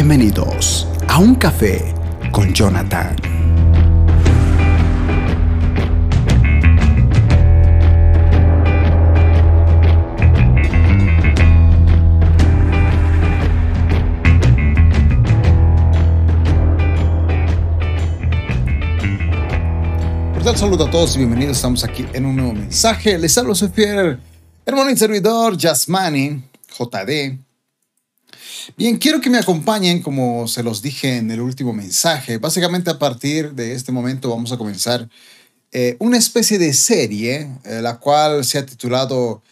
Bienvenidos a un café con Jonathan. Cordial saludo a todos y bienvenidos. Estamos aquí en un nuevo mensaje. Les hablo su hermano y servidor Jasmani, JD. Bien, quiero que me acompañen, como se los dije en el último mensaje. Básicamente a partir de este momento vamos a comenzar eh, una especie de serie, eh, la cual se ha titulado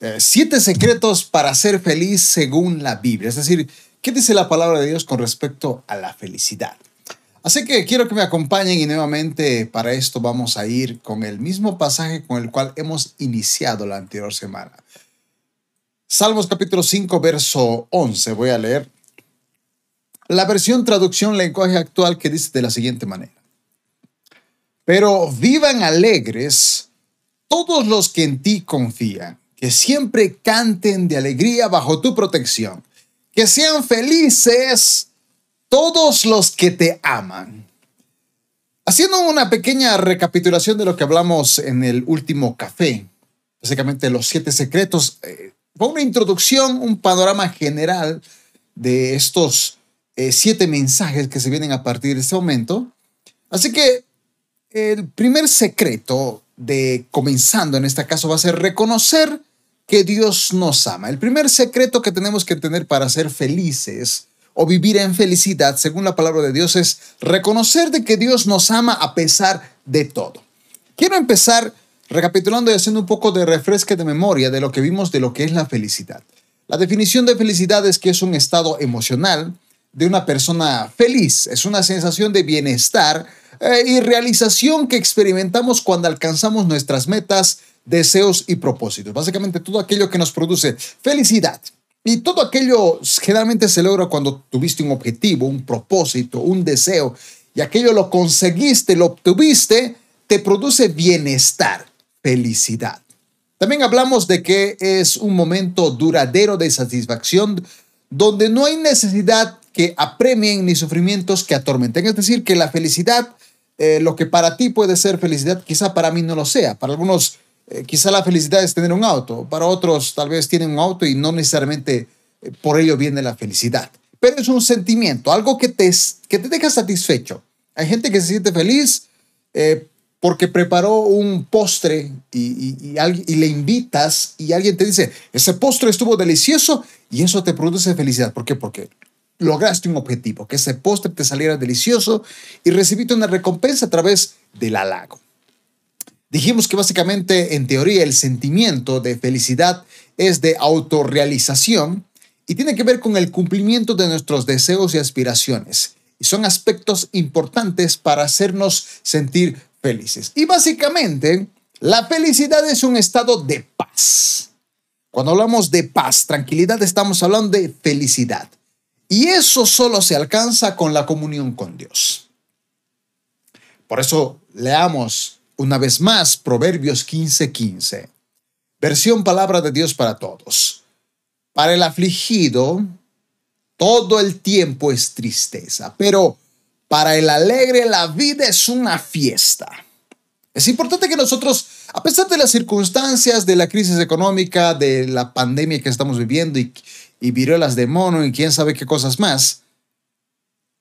eh, Siete secretos para ser feliz según la Biblia. Es decir, ¿qué dice la palabra de Dios con respecto a la felicidad? Así que quiero que me acompañen y nuevamente para esto vamos a ir con el mismo pasaje con el cual hemos iniciado la anterior semana. Salmos capítulo 5, verso 11. Voy a leer la versión traducción lenguaje actual que dice de la siguiente manera. Pero vivan alegres todos los que en ti confían, que siempre canten de alegría bajo tu protección, que sean felices todos los que te aman. Haciendo una pequeña recapitulación de lo que hablamos en el último café, básicamente los siete secretos, eh, fue una introducción, un panorama general de estos eh, siete mensajes que se vienen a partir de este momento. Así que el primer secreto de comenzando en este caso va a ser reconocer que Dios nos ama. El primer secreto que tenemos que tener para ser felices o vivir en felicidad, según la palabra de Dios, es reconocer de que Dios nos ama a pesar de todo. Quiero empezar recapitulando y haciendo un poco de refresque de memoria de lo que vimos de lo que es la felicidad. La definición de felicidad es que es un estado emocional de una persona feliz, es una sensación de bienestar eh, y realización que experimentamos cuando alcanzamos nuestras metas, deseos y propósitos. Básicamente todo aquello que nos produce felicidad. Y todo aquello generalmente se logra cuando tuviste un objetivo, un propósito, un deseo, y aquello lo conseguiste, lo obtuviste, te produce bienestar, felicidad. También hablamos de que es un momento duradero de satisfacción donde no hay necesidad que apremien ni sufrimientos que atormenten. Es decir, que la felicidad, eh, lo que para ti puede ser felicidad, quizá para mí no lo sea. Para algunos eh, quizá la felicidad es tener un auto, para otros tal vez tienen un auto y no necesariamente eh, por ello viene la felicidad. Pero es un sentimiento, algo que te, que te deja satisfecho. Hay gente que se siente feliz eh, porque preparó un postre y, le invitas y alguien te dice, ese postre estuvo delicioso y eso te produce felicidad. ¿Por qué? Porque lograste un objetivo, que ese postre te saliera delicioso y recibiste una recompensa a través del halago. Dijimos que básicamente, en teoría, el sentimiento de felicidad es de autorrealización y tiene que ver con el cumplimiento de nuestros deseos y aspiraciones. Y son aspectos importantes para hacernos sentir felices. Y básicamente, la felicidad es un estado de paz. Cuando hablamos de paz, tranquilidad, estamos hablando de felicidad. Y eso solo se alcanza con la comunión con Dios. Por eso leamos una vez más, Proverbios 15:15. Versión palabra de Dios para todos. Para el afligido, todo el tiempo es tristeza, pero para el alegre la vida es una fiesta. Es importante que nosotros, a pesar de las circunstancias de la crisis económica, de la pandemia que estamos viviendo y, y viruelas de mono y quién sabe qué cosas más,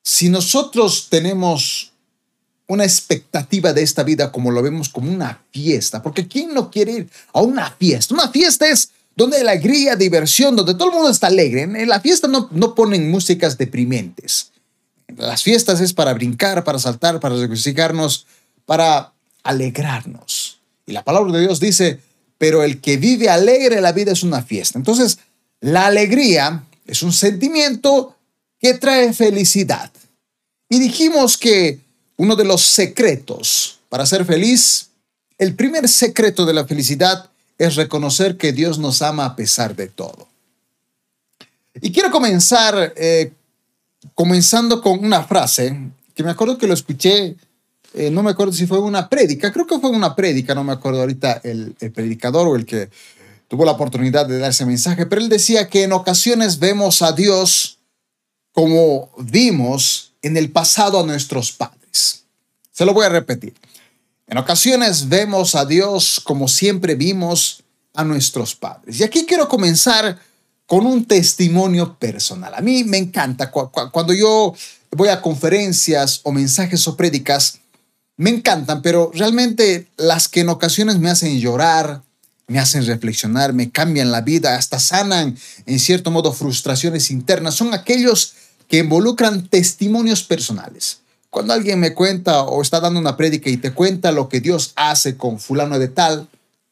si nosotros tenemos una expectativa de esta vida como lo vemos como una fiesta, porque ¿quién no quiere ir a una fiesta? Una fiesta es donde hay alegría, diversión, donde todo el mundo está alegre. En la fiesta no, no ponen músicas deprimentes. Las fiestas es para brincar, para saltar, para regocijarnos, para alegrarnos. Y la palabra de Dios dice, pero el que vive alegre la vida es una fiesta. Entonces, la alegría es un sentimiento que trae felicidad. Y dijimos que uno de los secretos para ser feliz, el primer secreto de la felicidad es reconocer que Dios nos ama a pesar de todo. Y quiero comenzar eh, comenzando con una frase que me acuerdo que lo escuché, eh, no me acuerdo si fue una prédica, creo que fue una prédica, no me acuerdo ahorita el, el predicador o el que tuvo la oportunidad de dar ese mensaje, pero él decía que en ocasiones vemos a Dios como vimos en el pasado a nuestros padres. Se lo voy a repetir. En ocasiones vemos a Dios como siempre vimos a nuestros padres. Y aquí quiero comenzar con un testimonio personal. A mí me encanta cuando yo voy a conferencias o mensajes o prédicas, me encantan, pero realmente las que en ocasiones me hacen llorar, me hacen reflexionar, me cambian la vida, hasta sanan en cierto modo frustraciones internas, son aquellos que involucran testimonios personales. Cuando alguien me cuenta o está dando una prédica y te cuenta lo que Dios hace con fulano de tal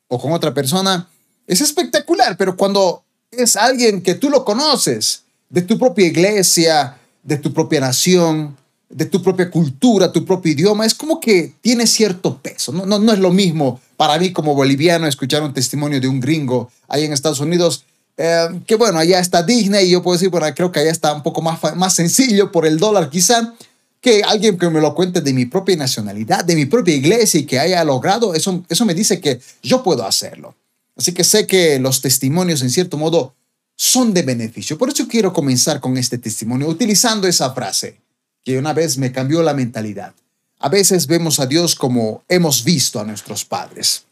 o con otra persona, es espectacular, pero cuando es alguien que tú lo conoces, de tu propia iglesia, de tu propia nación, de tu propia cultura, tu propio idioma, es como que tiene cierto peso. No, no, es lo mismo para mí como boliviano escuchar un testimonio de un gringo ahí en Estados Unidos, eh, que bueno, allá está Disney y yo puedo decir, bueno, creo que allá está un poco más, más sencillo por el dólar quizá, que alguien que me lo cuente de mi propia nacionalidad, de mi propia iglesia y que haya logrado, eso, eso me dice que yo puedo hacerlo. Así que sé que los testimonios en cierto modo son de beneficio. Por eso quiero comenzar con este testimonio utilizando esa frase que una vez me cambió la mentalidad. A veces vemos a Dios como hemos visto a nuestros padres.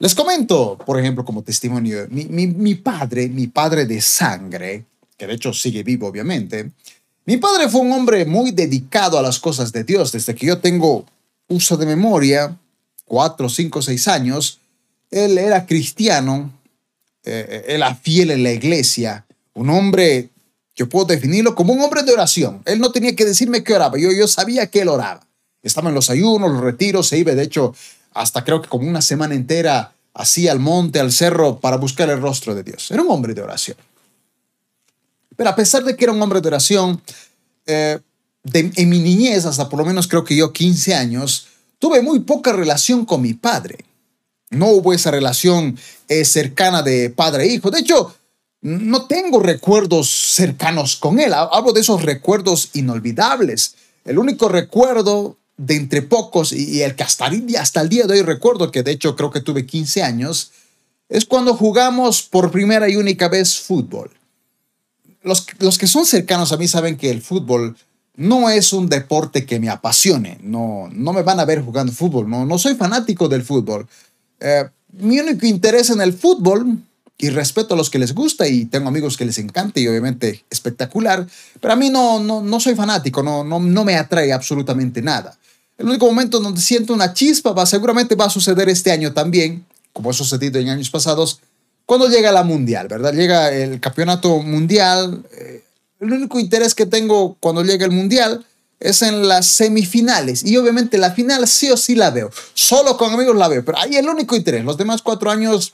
Les comento, por ejemplo, como testimonio, mi, padre, mi padre de sangre, que de hecho sigue vivo obviamente, mi padre fue un hombre muy dedicado a las cosas de Dios desde que yo tengo uso de memoria, cuatro, cinco, seis años. Él era cristiano, eh, era fiel en la iglesia, un hombre yo puedo definirlo como un hombre de oración. Él no tenía que decirme que oraba, yo, yo sabía que él oraba. Estaba en los ayunos, los retiros, se iba, de hecho, hasta creo que como una semana entera, así al monte, al cerro, para buscar el rostro de Dios. Era un hombre de oración. Pero a pesar de que era un hombre de oración, eh, en mi niñez, hasta por lo menos creo que yo 15 años, tuve muy poca relación con mi padre. No hubo esa relación eh, cercana de padre e hijo. De hecho, no tengo recuerdos cercanos con él. Hablo de esos recuerdos inolvidables. El único recuerdo de entre pocos y el que hasta hasta el día de hoy recuerdo, que de hecho creo que tuve 15 años, es cuando jugamos por primera y única vez fútbol. Los, los que son cercanos a mí saben que el fútbol no es un deporte que me apasione. No, no me van a ver jugando fútbol. No, no soy fanático del fútbol. Eh, mi único interés en el fútbol y respeto a los que les gusta y tengo amigos que les encanta y obviamente espectacular, pero a mí no, no, no soy fanático, no, no, no me atrae absolutamente nada. El único momento donde siento una chispa va, seguramente va a suceder este año también, como ha sucedido en años pasados, cuando llega la mundial, ¿verdad? Llega el campeonato mundial. Eh, el único interés que tengo cuando llega el mundial es en las semifinales. Y obviamente la final sí o sí la veo. Solo con amigos la veo, pero ahí el único interés. Los demás cuatro años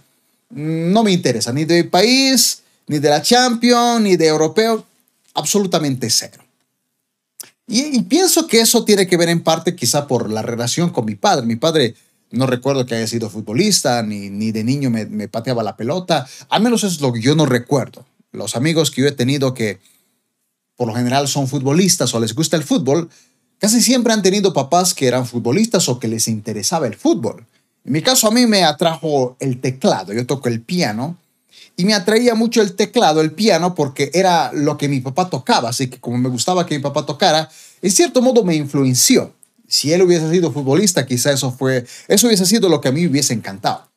no me interesa, ni de país, ni de la Champions, ni de europeo, absolutamente cero. Y, pienso que eso tiene que ver en parte quizá por la relación con mi padre. Mi padre no recuerdo que haya sido futbolista, ni, ni de niño me, me pateaba la pelota, al menos eso es lo que yo no recuerdo. Los amigos que yo he tenido que por lo general son futbolistas o les gusta el fútbol, casi siempre han tenido papás que eran futbolistas o que les interesaba el fútbol. En mi caso a mí me atrajo el teclado, yo toco el piano y me atraía mucho el teclado, el piano, porque era lo que mi papá tocaba, así que como me gustaba que mi papá tocara, en cierto modo me influenció. Si él hubiese sido futbolista, quizá eso fue, eso hubiese sido lo que a mí hubiese encantado.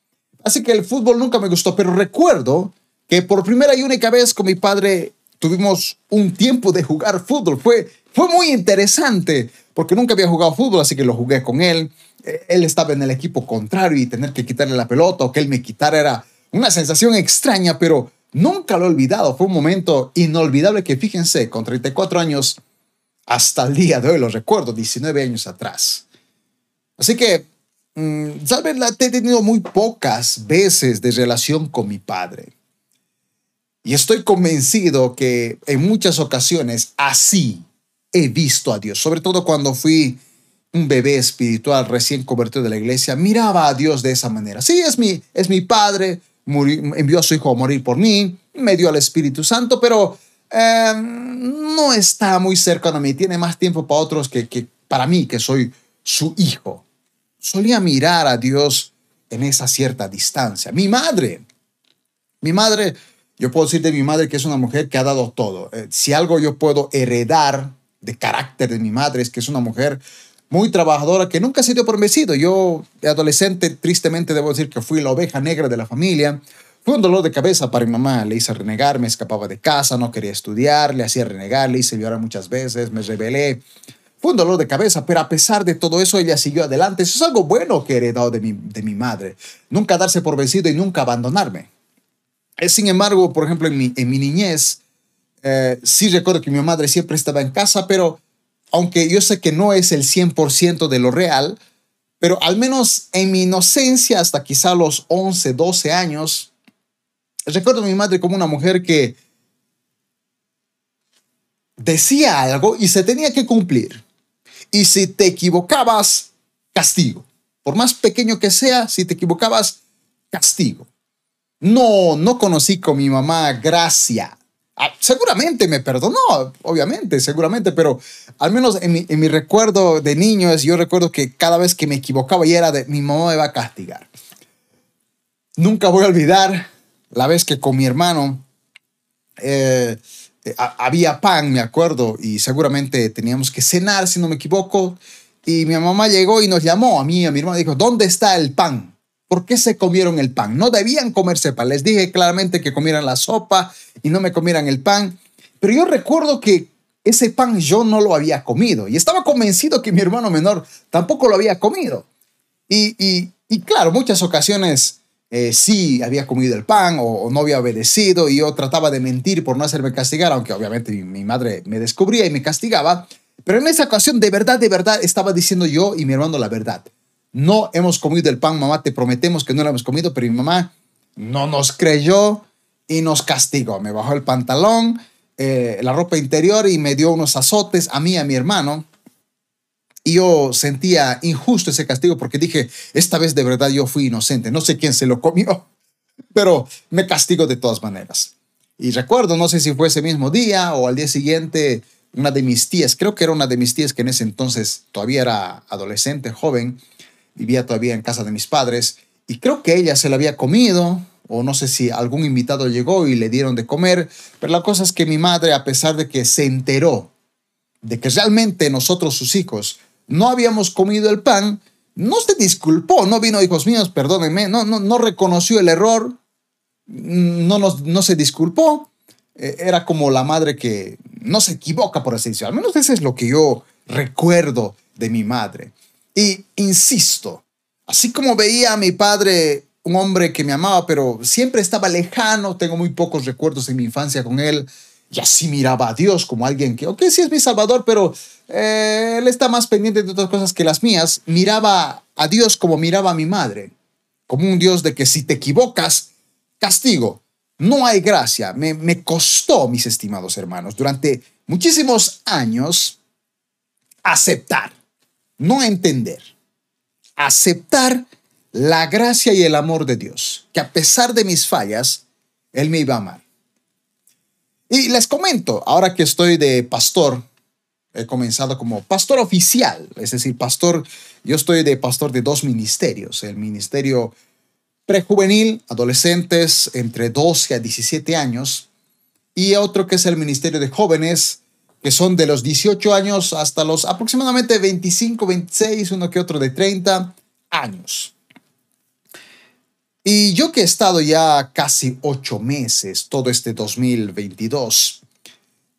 Así que el fútbol nunca me gustó, pero recuerdo que por primera y única vez con mi padre tuvimos un tiempo de jugar fútbol. Fue, fue muy interesante porque nunca había jugado fútbol, así que lo jugué con él. Eh, él estaba en el equipo contrario y tener que quitarle la pelota o que él me quitara era una sensación extraña, pero nunca lo he olvidado. Fue un momento inolvidable que, fíjense, con 34 años, hasta el día de hoy lo recuerdo, 19 años atrás. Así que, mmm, la he tenido muy pocas veces de relación con mi padre. Y estoy convencido que en muchas ocasiones así he visto a Dios, sobre todo cuando fui un bebé espiritual recién convertido de la iglesia, miraba a Dios de esa manera. Sí, es mi, es mi Padre, envió a su Hijo a morir por mí, me dio al Espíritu Santo, pero em, no está muy cercano a mí, tiene más tiempo para otros que, que para mí, que soy su hijo. Solía mirar a Dios en esa cierta distancia. Mi madre, mi madre yo puedo decir de mi madre que es una mujer que ha dado todo. Eh, si algo yo puedo heredar de carácter de mi madre es que es una mujer muy trabajadora que nunca se dio por vencido. Yo, de adolescente, tristemente debo decir que fui la oveja negra de la familia. Fue un dolor de cabeza para mi mamá. Le hice renegar, me escapaba de casa, no quería estudiar, le hacía renegar, le hice llorar muchas veces, me rebelé. Fue un dolor de cabeza, pero a pesar de todo eso, ella siguió adelante. Eso es algo bueno que he heredado de mi, de mi madre. Nunca darse por vencido y nunca abandonarme. Sin embargo, por ejemplo, en mi, en mi niñez, eh, sí recuerdo que mi madre siempre estaba en casa, pero aunque yo sé que no es el 100% de lo real, pero al menos en mi inocencia, hasta quizá los 11, 12 años, recuerdo a mi madre como una mujer que decía algo y se tenía que cumplir. Y si te equivocabas, castigo. Por más pequeño que sea, si te equivocabas, castigo. No, no conocí con mi mamá gracia. Ah, seguramente me perdonó, obviamente, seguramente, pero al menos en mi, en mi recuerdo de niño, yo recuerdo que cada vez que me equivocaba y era de mi mamá me va a castigar. Nunca voy a olvidar la vez que con mi hermano eh, eh, había pan, me acuerdo, y seguramente teníamos que cenar, si no me equivoco, y mi mamá llegó y nos llamó a mí, a mi hermano, dijo, ¿dónde está el pan? ¿Por qué se comieron el pan? No debían comerse pan. Les dije claramente que comieran la sopa y no me comieran el pan. Pero yo recuerdo que ese pan yo no lo había comido y estaba convencido que mi hermano menor tampoco lo había comido. Y, y, claro, muchas ocasiones eh, sí había comido el pan o, no había obedecido y yo trataba de mentir por no hacerme castigar, aunque obviamente mi, mi madre me descubría y me castigaba. Pero en esa ocasión, de verdad, de verdad, estaba diciendo yo y mi hermano la verdad no hemos comido el pan, mamá, te prometemos que no lo hemos comido, pero mi mamá no nos creyó y nos castigó. Me bajó el pantalón, eh, la ropa interior y me dio unos azotes a mí a mi hermano. Y yo sentía injusto ese castigo porque dije, esta vez de verdad yo fui inocente. No sé quién se lo comió, pero me castigo de todas maneras. Y recuerdo, no sé si fue ese mismo día o al día siguiente, una de mis tías, creo que era una de mis tías que en ese entonces todavía era adolescente, joven, vivía todavía en casa de mis padres y creo que ella se la había comido o no sé si algún invitado llegó y le dieron de comer, pero la cosa es que mi madre, a pesar de que se enteró de que realmente nosotros, sus hijos, no habíamos comido el pan, no se disculpó, no vino, hijos míos, perdónenme, no, no, no reconoció el error, no, nos, no se disculpó, eh, era como la madre que no se equivoca, por así decirlo. Al menos eso es lo que yo recuerdo de mi madre. Y insisto, así como veía a mi padre un hombre que me amaba, pero siempre estaba lejano, tengo muy pocos recuerdos de mi infancia con él, y así miraba a Dios como alguien que, ok, sí es mi Salvador, pero eh, él está más pendiente de otras cosas que las mías, miraba a Dios como miraba a mi madre, como un Dios de que si te equivocas, castigo. No hay gracia. Me, me costó, mis estimados hermanos, durante muchísimos años aceptar no entender, aceptar la gracia y el amor de Dios, que a pesar de mis fallas, Él me iba a amar. Y les comento, ahora que estoy de pastor, he comenzado como pastor oficial, es decir, pastor, yo estoy de pastor de dos ministerios, el ministerio prejuvenil, adolescentes entre 12 a 17 años, y otro que es el ministerio de jóvenes, que son de los 18 años hasta los aproximadamente 25, 26, uno que otro de 30 años. Y yo que he estado ya casi ocho meses, todo este 2022,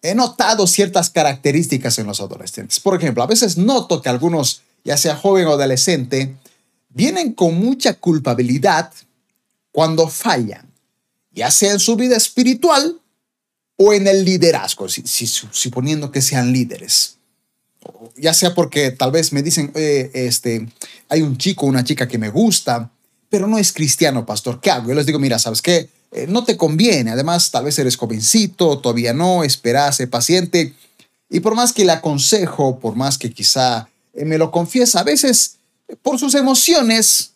he notado ciertas características en los adolescentes. Por ejemplo, a veces noto que algunos, ya sea joven o adolescente, vienen con mucha culpabilidad cuando fallan, ya sea en su vida espiritual o en el liderazgo, si, suponiendo que sean líderes. Ya sea porque tal vez me dicen, este, hay un chico, una chica que me gusta, pero no es cristiano, pastor, ¿qué hago? Yo les digo, mira, ¿sabes qué? Eh, no te conviene, además tal vez eres jovencito, todavía no, espera, sé paciente. Y por más que le aconsejo, por más que quizá eh, me lo confiesa, a veces por sus emociones,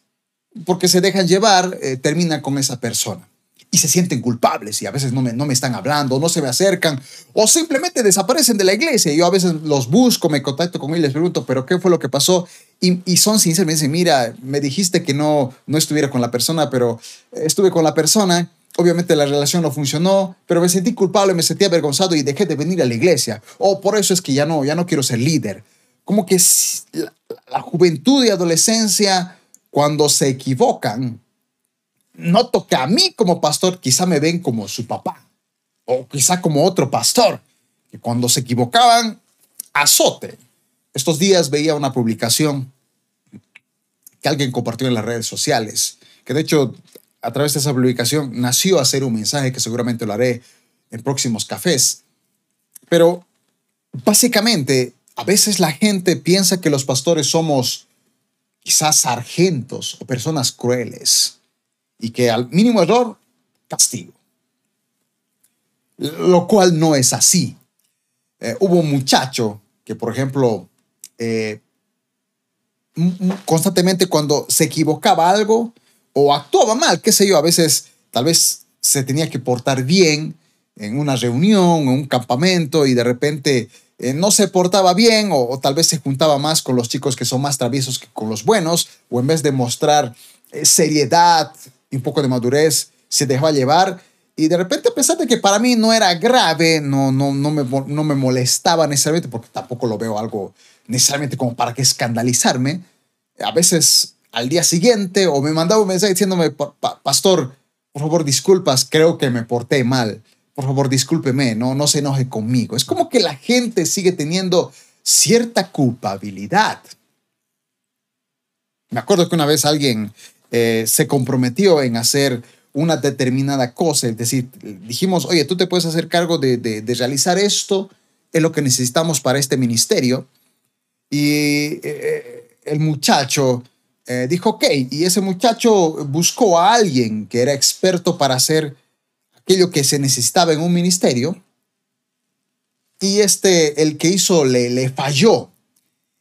porque se dejan llevar, eh, termina con esa persona y se sienten culpables y a veces no me, no me están hablando, no se me acercan o simplemente desaparecen de la iglesia. Yo a veces los busco, me contacto con ellos, les pregunto, pero ¿qué fue lo que pasó? Y, y son sinceros, me dicen, mira, me dijiste que no, no estuviera con la persona, pero estuve con la persona obviamente la relación no funcionó, pero me sentí culpable, me sentí avergonzado y dejé de venir a la iglesia. O por eso es que ya no, ya no quiero ser líder. Como que la, la juventud y adolescencia, cuando se equivocan, noto que a mí como pastor quizá me ven como su papá o quizá como otro pastor, que cuando se equivocaban, azote. Estos días veía una publicación que alguien compartió en las redes sociales, que de hecho a través de esa publicación nació a hacer un mensaje que seguramente lo haré en próximos cafés. Pero básicamente, a veces la gente piensa que los pastores somos quizás sargentos o personas crueles y que al mínimo error, castigo. Lo cual no es así. Eh, hubo un muchacho que, por ejemplo, eh, constantemente cuando se equivocaba algo o actuaba mal, qué sé yo, a veces tal vez se tenía que portar bien en una reunión, en un campamento y de repente eh, no se portaba bien o, tal vez se juntaba más con los chicos que son más traviesos que con los buenos o en vez de mostrar seriedad un poco de madurez, se dejaba llevar y de repente a que para mí no era grave, no, no, no, me, no me molestaba necesariamente, porque tampoco lo veo algo necesariamente como para que escandalizarme, a veces al día siguiente o me mandaba un mensaje diciéndome, pastor, por favor disculpas, creo que me porté mal, por favor discúlpeme, no, no se enoje conmigo. Es como que la gente sigue teniendo cierta culpabilidad. Me acuerdo que una vez alguien eh, se comprometió en hacer una determinada cosa, es decir, dijimos, oye, tú te puedes hacer cargo de, de, realizar esto, es lo que necesitamos para este ministerio. Y eh, eh, el muchacho dijo, ok, y ese muchacho buscó a alguien que era experto para hacer aquello que se necesitaba en un ministerio. Y este, el que hizo, le, le falló.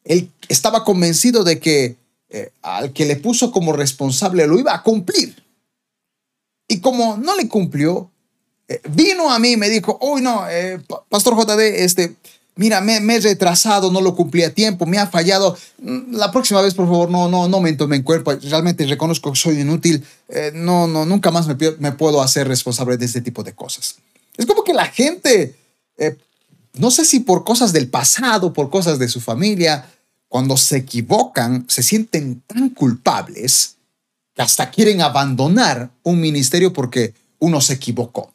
Él estaba convencido de que al que le puso como responsable lo iba a cumplir. Y como no le cumplió, eh, vino a mí y me dijo, uy, no, eh, Pastor JD, este, mira, me, he retrasado, no lo cumplí a tiempo, me ha fallado. Mm, la próxima vez, por favor, no, no, no me tome en cuerpo. Realmente reconozco que soy inútil. Eh, no, no, nunca más me, puedo hacer responsable de este tipo de cosas. Es como que la gente, no sé si por cosas del pasado, por cosas de su familia, cuando se equivocan, se sienten tan culpables que hasta quieren abandonar un ministerio porque uno se equivocó.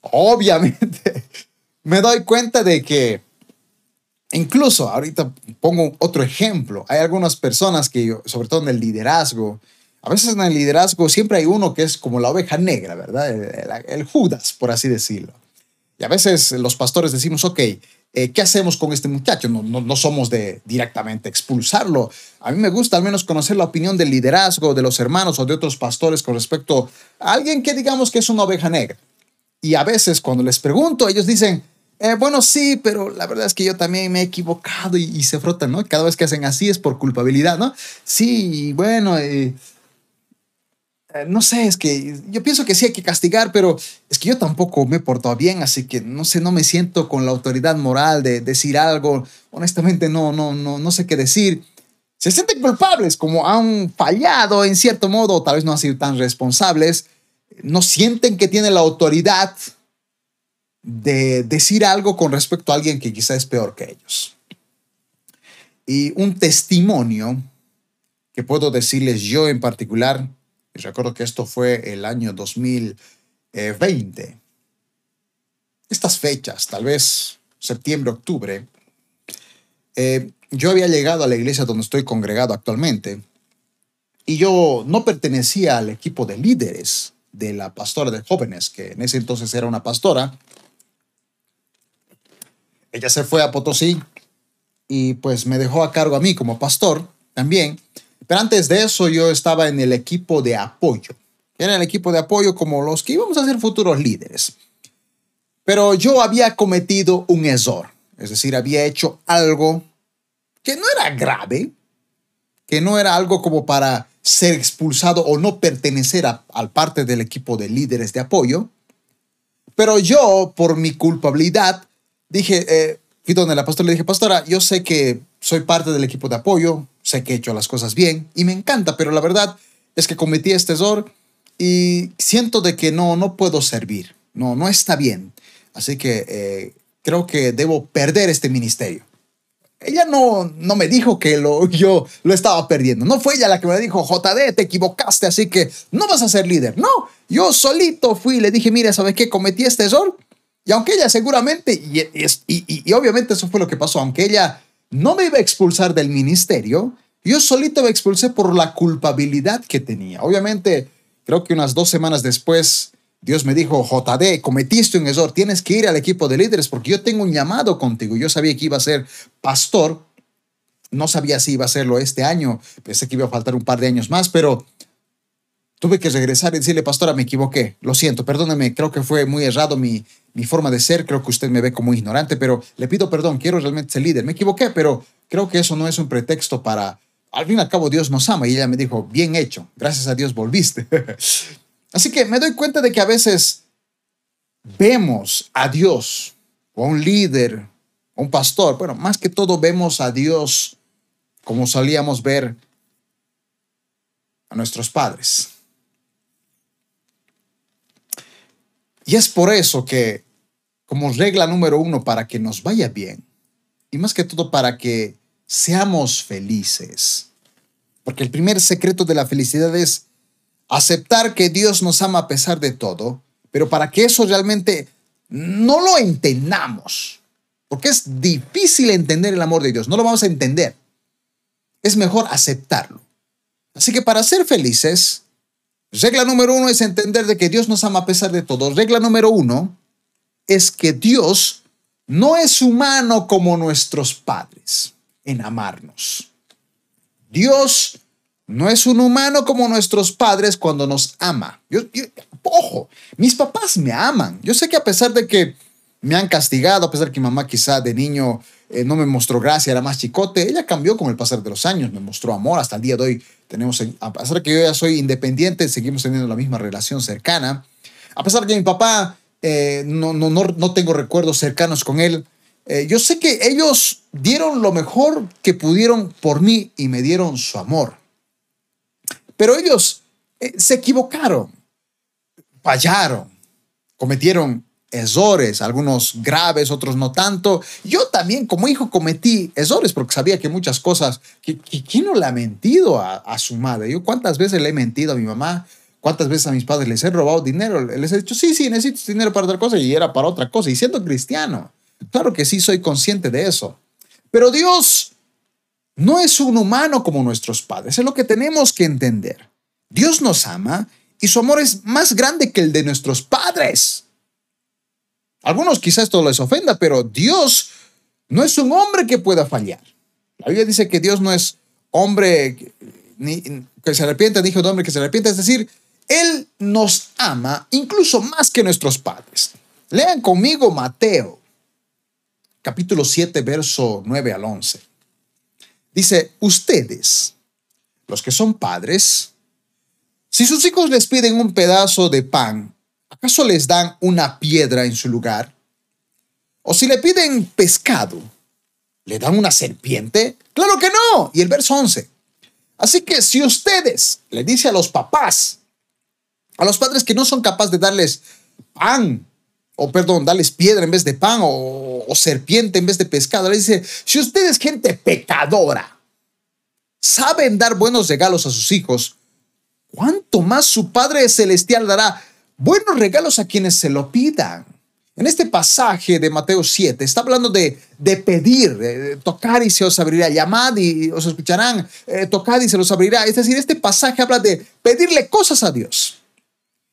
Obviamente, me doy cuenta de que incluso ahorita pongo otro ejemplo. Hay algunas personas que, sobre todo en el liderazgo, a veces en el liderazgo siempre hay uno que es como la oveja negra, ¿verdad? El, el Judas, por así decirlo. Y a veces los pastores decimos, ok, eh, ¿qué hacemos con este muchacho? No, no, somos de directamente expulsarlo. A mí me gusta al menos conocer la opinión del liderazgo de los hermanos o de otros pastores con respecto a alguien que digamos que es una oveja negra. Y a veces cuando les pregunto, ellos dicen, eh, bueno, sí, pero la verdad es que yo también me he equivocado y, se frotan, ¿no? Cada vez que hacen así es por culpabilidad, ¿no? Sí, bueno, eh, no sé, es que yo pienso que sí hay que castigar, pero es que yo tampoco me he portado bien, así que no sé, no me siento con la autoridad moral de decir algo. Honestamente, no, no, no, no sé qué decir. Se sienten culpables, como han fallado en cierto modo, tal vez no han sido tan responsables. No sienten que tienen la autoridad de decir algo con respecto a alguien que quizá es peor que ellos. Y un testimonio que puedo decirles yo en particular y recuerdo que esto fue el año 2020. Estas fechas, tal vez septiembre, octubre, eh, yo había llegado a la iglesia donde estoy congregado actualmente y yo no pertenecía al equipo de líderes de la pastora de jóvenes, que en ese entonces era una pastora. Ella se fue a Potosí y pues me dejó a cargo a mí como pastor también. Pero antes de eso yo estaba en el equipo de apoyo. Era el equipo de apoyo como los que íbamos a ser futuros líderes. Pero yo había cometido un error. Es decir, había hecho algo que no era grave, que no era algo como para ser expulsado o no pertenecer al parte del equipo de líderes de apoyo. Pero yo, por mi culpabilidad, dije, eh, donde la pastora le dije, pastora, yo sé que soy parte del equipo de apoyo, sé que he hecho las cosas bien y me encanta, pero la verdad es que cometí este error y siento de que no, no puedo servir, no, no está bien. Así que eh, creo que debo perder este ministerio. Ella no, no me dijo que lo, yo lo estaba perdiendo. No fue ella la que me dijo, JD, te equivocaste, así que no vas a ser líder. No, yo solito fui y le dije, mira, ¿sabes qué? Cometí este error. Y aunque ella seguramente, y, y, y, obviamente eso fue lo que pasó, aunque ella no me iba a expulsar del ministerio, yo solito me expulsé por la culpabilidad que tenía. Obviamente, creo que unas dos semanas después, Dios me dijo, JD, cometiste un error, tienes que ir al equipo de líderes porque yo tengo un llamado contigo. Yo sabía que iba a ser pastor, no sabía si iba a serlo este año, pensé que iba a faltar un par de años más, pero tuve que regresar y decirle, pastora, me equivoqué, lo siento, perdóneme, creo que fue muy errado mi, mi forma de ser, creo que usted me ve como ignorante, pero le pido perdón, quiero realmente ser líder. Me equivoqué, pero creo que eso no es un pretexto para, al fin y al cabo, Dios nos ama. Y ella me dijo, bien hecho, gracias a Dios volviste. Así que me doy cuenta de que a veces vemos a Dios o a un líder o un pastor, bueno, más que todo vemos a Dios como solíamos ver a nuestros padres. Y es por eso que, como regla número uno, para que nos vaya bien, y más que todo para que seamos felices, porque el primer secreto de la felicidad es aceptar que Dios nos ama a pesar de todo, pero para que eso realmente no lo entendamos, porque es difícil entender el amor de Dios, no lo vamos a entender. Es mejor aceptarlo. Así que para ser felices, regla número uno es entender de que Dios nos ama a pesar de todo. Regla número uno es que Dios no es humano como nuestros padres en amarnos. Dios no es un humano como nuestros padres cuando nos ama. ojo, mis papás me aman. Yo sé que a pesar de que me han castigado, a pesar de que mi mamá quizá de niño eh, no me mostró gracia, era más chicote, ella cambió con el pasar de los años, me mostró amor. Hasta el día de hoy tenemos, a pesar de que yo ya soy independiente, seguimos teniendo la misma relación cercana. A pesar de que mi papá eh, no, no, no, no tengo recuerdos cercanos con él, eh, yo sé que ellos dieron lo mejor que pudieron por mí y me dieron su amor. Pero ellos eh, se equivocaron, fallaron, cometieron errores, algunos graves, otros no tanto. Yo también como hijo cometí errores porque sabía que muchas cosas, que, ¿quién no le ha mentido a, su madre? Yo cuántas veces le he mentido a mi mamá, cuántas veces a mis padres les he robado dinero, les he dicho, sí, sí, necesito dinero para otra cosa y era para otra cosa, y siendo cristiano. Claro que sí, soy consciente de eso. Pero Dios no es un humano como nuestros padres, es lo que tenemos que entender. Dios nos ama y su amor es más grande que el de nuestros padres. Algunos quizás esto les ofenda, pero Dios no es un hombre que pueda fallar. La Biblia dice que Dios no es hombre que se arrepiente, dijo de hombre que se arrepiente, es decir, Él nos ama incluso más que nuestros padres. Lean conmigo Mateo, capítulo 7, verso 9 al 11. Dice, ustedes, los que son padres, si sus hijos les piden un pedazo de pan, ¿acaso les dan una piedra en su lugar? O si le piden pescado, ¿le dan una serpiente? Claro que no. Y el verso 11. Así que si ustedes le dice a los papás, a los padres que no son capaces de darles pan, o perdón, darles piedra en vez de pan, o serpiente en vez de pescado. Le dice, si ustedes, gente pecadora, saben dar buenos regalos a sus hijos, ¿cuánto más su Padre Celestial dará buenos regalos a quienes se lo pidan? En este pasaje de Mateo 7 está hablando de, de pedir, tocar y se os abrirá, llamad y os escucharán, eh, tocad y se los abrirá. Es decir, este pasaje habla de pedirle cosas a Dios.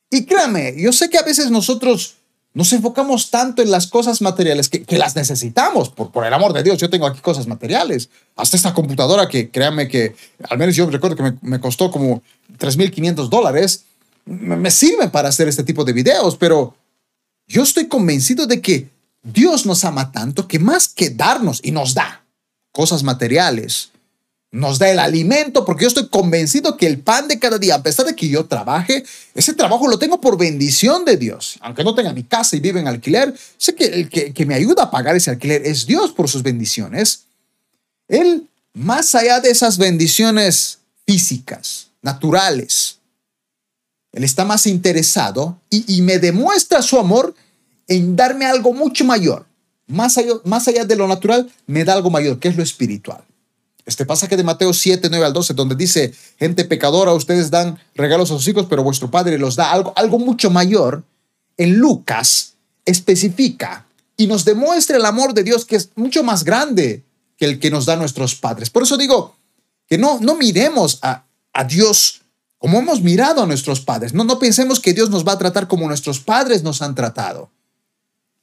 Y créame, yo sé que a veces nosotros nos enfocamos tanto en las cosas materiales que, las necesitamos, por, por, el amor de Dios. Yo tengo aquí cosas materiales. Hasta esta computadora que créanme que, al menos yo recuerdo que me, costó como 3.500 dólares, me, me sirve para hacer este tipo de videos, pero yo estoy convencido de que Dios nos ama tanto que más que darnos y nos da cosas materiales, nos da el alimento, porque yo estoy convencido que el pan de cada día, a pesar de que yo trabaje, ese trabajo lo tengo por bendición de Dios. Aunque no tenga mi casa y vive en alquiler, sé que el que, me ayuda a pagar ese alquiler es Dios por sus bendiciones. Él, más allá de esas bendiciones físicas, naturales, Él está más interesado y, me demuestra su amor en darme algo mucho mayor. Más allá, más allá de lo natural, me da algo mayor, que es lo espiritual. Este pasaje de Mateo 7, 9 al 12, donde dice, gente pecadora, ustedes dan regalos a sus hijos, pero vuestro Padre los da algo, algo mucho mayor. En Lucas especifica y nos demuestra el amor de Dios que es mucho más grande que el que nos da nuestros padres. Por eso digo que no, no miremos a, a Dios como hemos mirado a nuestros padres. No, no pensemos que Dios nos va a tratar como nuestros padres nos han tratado.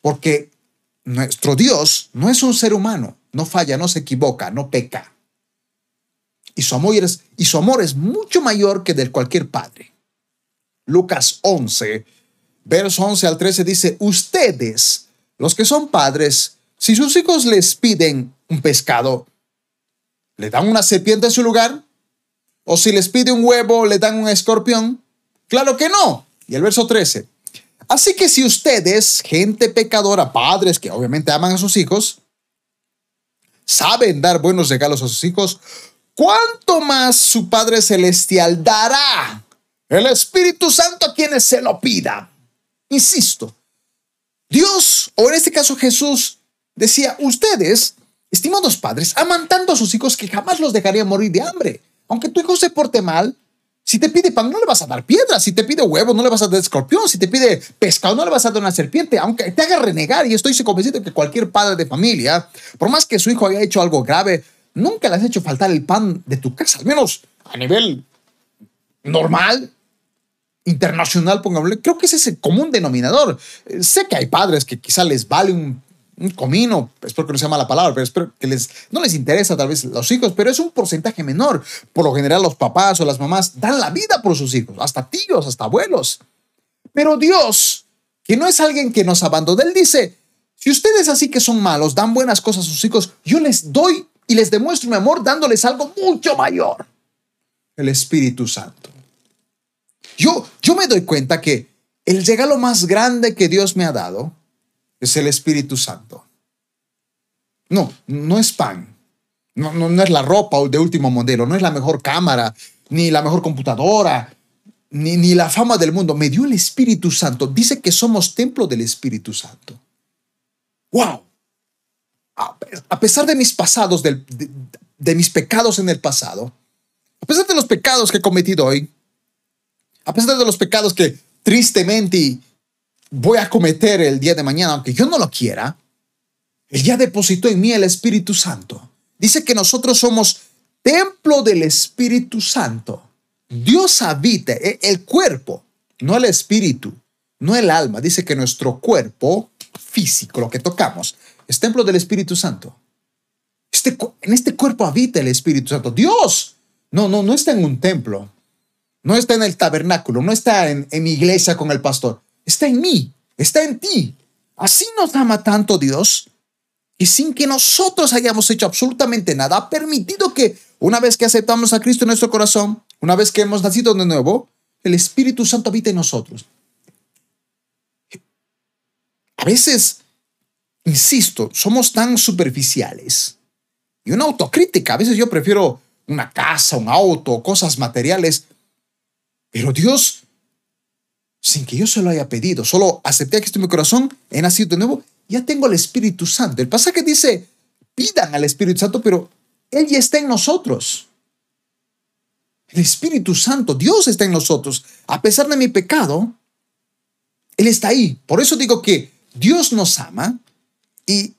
Porque nuestro Dios no es un ser humano, no falla, no se equivoca, no peca. Y su amor es, mucho mayor que del cualquier padre. Lucas 11, verso 11 al 13 dice, ustedes, los que son padres, si sus hijos les piden un pescado, ¿le dan una serpiente en su lugar? ¿O si les pide un huevo, le dan un escorpión? Claro que no. Y el verso 13. Así que si ustedes, gente pecadora, padres que obviamente aman a sus hijos, saben dar buenos regalos a sus hijos, ¿cuánto más su Padre Celestial dará el Espíritu Santo a quienes se lo pidan? Insisto, Dios, o en este caso Jesús, decía, ustedes, estimados padres, aman tanto a sus hijos que jamás los dejarían morir de hambre. Aunque tu hijo se porte mal, si te pide pan, no le vas a dar piedra. Si te pide huevo, no le vas a dar escorpión. Si te pide pescado, no le vas a dar una serpiente. Aunque te haga renegar, y estoy convencido que cualquier padre de familia, por más que su hijo haya hecho algo grave, nunca le has hecho faltar el pan de tu casa, al menos a nivel normal, internacional, pongámosle. Creo que es el común denominador. Eh, sé que hay padres que quizá les vale un, comino, espero que no sea mala palabra, pero espero que les, no les interesa tal vez los hijos, pero es un porcentaje menor. Por lo general los papás o las mamás dan la vida por sus hijos, hasta tíos, hasta abuelos. Pero Dios, que no es alguien que nos abandona, Él dice, si ustedes así que son malos, dan buenas cosas a sus hijos, yo les doy y les demuestro mi amor dándoles algo mucho mayor, el Espíritu Santo. Yo, yo me doy cuenta que el regalo más grande que Dios me ha dado es el Espíritu Santo. No, no es pan, no, no, no es la ropa de último modelo, no es la mejor cámara, ni la mejor computadora, ni, ni la fama del mundo. Me dio el Espíritu Santo. Dice que somos templo del Espíritu Santo. ¡Wow! A pesar de mis pasados, de, mis pecados en el pasado, a pesar de los pecados que he cometido hoy, a pesar de los pecados que tristemente voy a cometer el día de mañana, aunque yo no lo quiera, Él ya depositó en mí el Espíritu Santo. Dice que nosotros somos templo del Espíritu Santo. Dios habita, e, el cuerpo, no el espíritu, no el alma. Dice que nuestro cuerpo físico, lo que tocamos, es templo del Espíritu Santo. Este, en este cuerpo habita el Espíritu Santo. Dios no, no, no está en un templo. No está en el tabernáculo. No está en, en mi iglesia con el pastor. Está en mí. Está en ti. Así nos ama tanto Dios y sin que nosotros hayamos hecho absolutamente nada, ha permitido que una vez que aceptamos a Cristo en nuestro corazón, una vez que hemos nacido de nuevo, el Espíritu Santo habita en nosotros. A veces insisto, somos tan superficiales. Y una autocrítica, a veces yo prefiero una casa, un auto, cosas materiales. Pero Dios, sin que yo se lo haya pedido, solo acepté que esto en mi corazón, he nacido de nuevo, ya tengo el Espíritu Santo. El pasaje dice, pidan al Espíritu Santo, pero Él ya está en nosotros. El Espíritu Santo, Dios está en nosotros. A pesar de mi pecado, Él está ahí. Por eso digo que Dios nos ama y,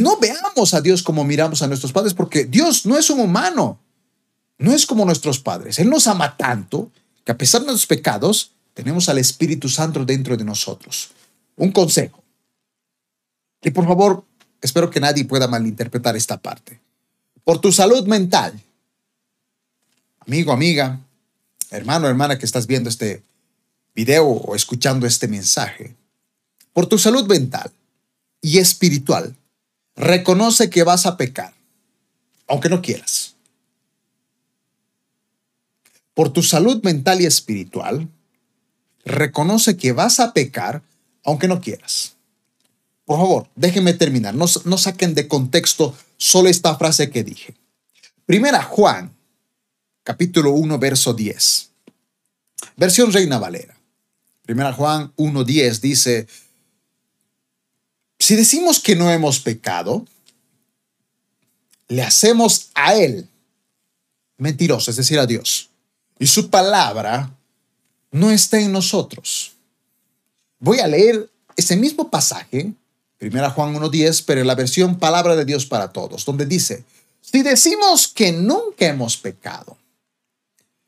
no veamos a Dios como miramos a nuestros padres, porque Dios no es un humano, no es como nuestros padres. Él nos ama tanto que a pesar de nuestros pecados, tenemos al Espíritu Santo dentro de nosotros. Un consejo. Y por favor, espero que nadie pueda malinterpretar esta parte. Por tu salud mental, amigo, amiga, hermano, hermana que estás viendo este video o escuchando este mensaje, por tu salud mental, y espiritual, reconoce que vas a pecar, aunque no quieras. Por tu salud mental y espiritual, reconoce que vas a pecar, aunque no quieras. Por favor, déjenme terminar. No, no saquen de contexto solo esta frase que dije. Primera Juan, capítulo 1, verso 10. versión Reina Valera. Primera Juan 1.10 dice, si decimos que no hemos pecado, le hacemos a Él mentiroso, es decir, a Dios. Y su palabra no está en nosotros. Voy a leer ese mismo pasaje, Primera Juan 1.10, pero en la versión Palabra de Dios para Todos, donde dice, si decimos que nunca hemos pecado,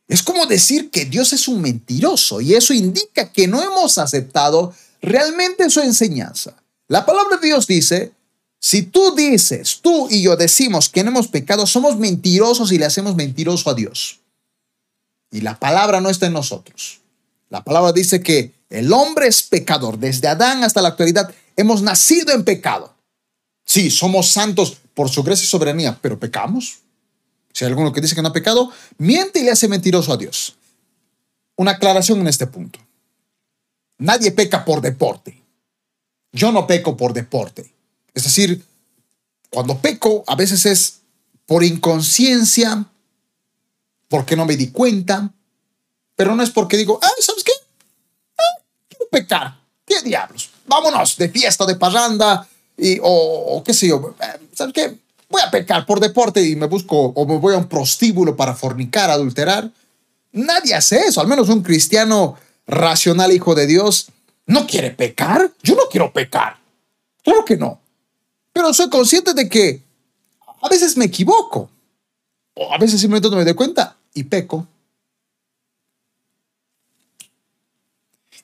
es como decir que Dios es un mentiroso y eso indica que no hemos aceptado realmente su enseñanza. La palabra de Dios dice, si tú dices, tú y yo decimos que no hemos pecado, somos mentirosos y le hacemos mentiroso a Dios. Y la palabra no está en nosotros. La palabra dice que el hombre es pecador. Desde Adán hasta la actualidad hemos nacido en pecado. Sí, somos santos por su gracia y soberanía, pero pecamos. Si hay alguno que dice que no ha pecado, miente y le hace mentiroso a Dios. Una aclaración en este punto. Nadie peca por deporte. Yo no peco por deporte. Es decir, cuando peco, a veces es por inconsciencia, porque no me di cuenta, pero no es porque digo, ah, ¿sabes qué? Ah, quiero pecar. ¿Qué diablos? Vámonos de fiesta, de parranda, y, o, qué sé yo. Eh, ¿Sabes qué? Voy a pecar por deporte y me busco, o me voy a un prostíbulo para fornicar, adulterar. Nadie hace eso, al menos un cristiano racional, hijo de Dios, ¿No quiere pecar? Yo no quiero pecar. Claro que no. Pero soy consciente de que a veces me equivoco. O a veces simplemente no me doy cuenta y peco.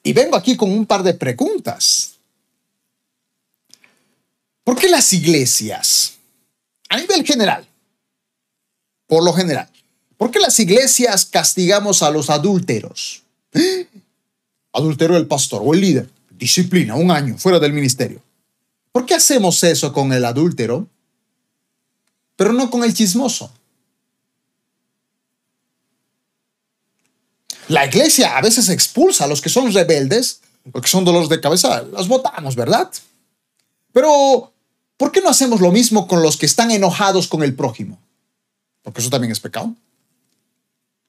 Y vengo aquí con un par de preguntas. ¿Por qué las iglesias, a nivel general, por lo general, por qué las iglesias castigamos a los adúlteros? Adulteró el pastor o el líder, disciplina, un año fuera del ministerio. ¿Por qué hacemos eso con el adúltero, pero no con el chismoso? La iglesia a veces expulsa a los que son rebeldes, porque son dolores de cabeza, los votamos, ¿verdad? Pero, ¿por qué no hacemos lo mismo con los que están enojados con el prójimo? Porque eso también es pecado.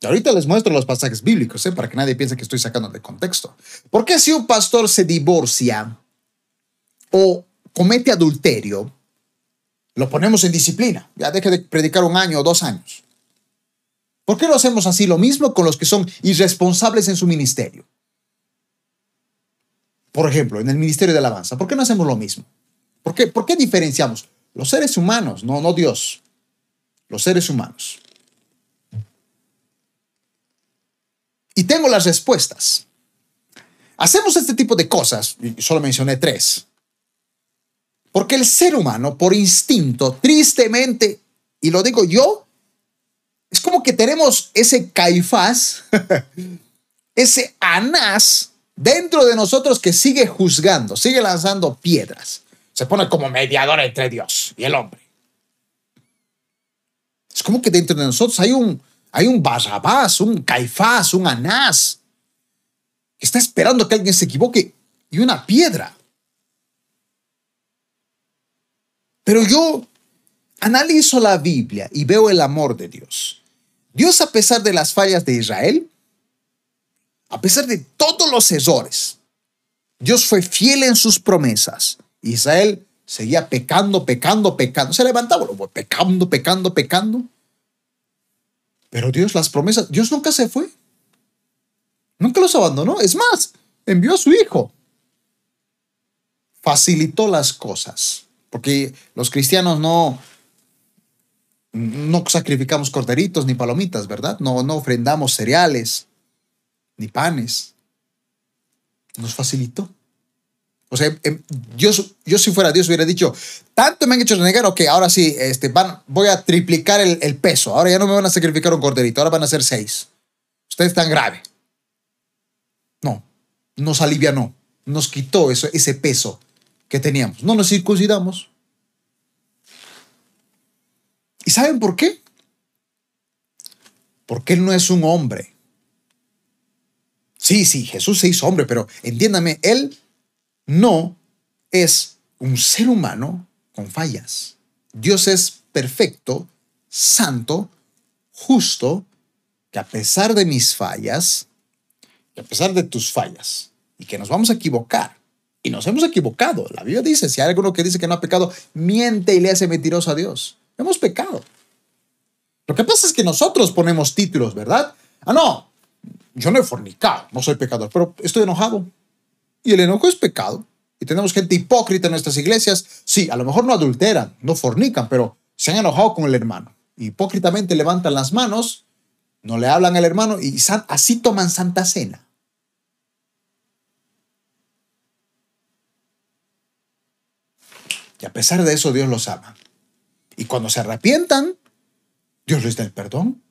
Ahorita les muestro los pasajes bíblicos, ¿eh? para que nadie piense que estoy sacando de contexto. ¿Por qué si un pastor se divorcia o comete adulterio, lo ponemos en disciplina? Ya deje de predicar un año o dos años. ¿Por qué no hacemos así lo mismo con los que son irresponsables en su ministerio? Por ejemplo, en el ministerio de alabanza, ¿por qué no hacemos lo mismo? ¿Por qué, ¿Por qué diferenciamos? Los seres humanos, no, no Dios. Los seres humanos. Y tengo las respuestas. Hacemos este tipo de cosas, y solo mencioné tres, porque el ser humano, por instinto, tristemente, y lo digo yo, es como que tenemos ese caifás, ese anás dentro de nosotros que sigue juzgando, sigue lanzando piedras. Se pone como mediador entre Dios y el hombre. Es como que dentro de nosotros hay un, hay un Barrabás, un Caifás, un Anás, que está esperando que alguien se equivoque y una piedra. Pero yo analizo la Biblia y veo el amor de Dios. Dios, a pesar de las fallas de Israel, a pesar de todos los errores, Dios fue fiel en sus promesas. Israel seguía pecando, pecando, pecando. Se levantaba, pecando, pecando, pecando. Pero Dios, las promesas, Dios nunca se fue. Nunca los abandonó. Es más, envió a su hijo. Facilitó las cosas. Porque los cristianos no, no sacrificamos corderitos ni palomitas, ¿verdad? No, no ofrendamos cereales ni panes. Nos facilitó. O sea, em, yo, si fuera Dios hubiera dicho, tanto me han hecho renegar, ok, ahora sí, este, van, voy a triplicar el, el, peso. Ahora ya no me van a sacrificar un corderito, ahora van a ser seis. Usted es tan grave. No, nos alivianó, nos quitó eso, ese peso que teníamos. No nos circuncidamos. ¿Y saben por qué? Porque Él no es un hombre. Sí, sí, Jesús se hizo hombre, pero entiéndame, Él no es un ser humano con fallas. Dios es perfecto, santo, justo, que a pesar de mis fallas, que a pesar de tus fallas y que nos vamos a equivocar, y nos hemos equivocado. La Biblia dice, si hay alguno que dice que no ha pecado, miente y le hace mentiroso a Dios. Hemos pecado. Lo que pasa es que nosotros ponemos títulos, ¿verdad? Ah, no, yo no he fornicado, no soy pecador, pero estoy enojado. Y el enojo es pecado. Y tenemos gente hipócrita en nuestras iglesias. Sí, a lo mejor no adulteran, no fornican, pero se han enojado con el hermano. Hipócritamente levantan las manos, no le hablan al hermano y así toman santa cena. Y a pesar de eso, Dios los ama. Y cuando se arrepientan, Dios les da el perdón.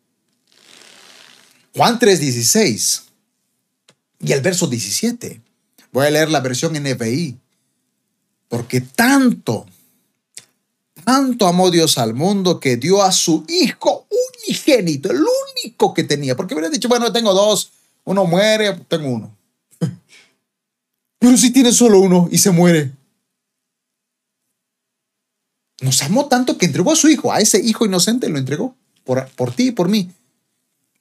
Juan 3:16 y el verso 17. Voy a leer la versión NBI. Porque tanto, tanto amó Dios al mundo que dio a su hijo unigénito, el único que tenía. Porque hubiera dicho, bueno, tengo dos, uno muere, tengo uno. Pero si tiene solo uno y se muere, nos amó tanto que entregó a su hijo, a ese hijo inocente lo entregó por, por ti y por mí.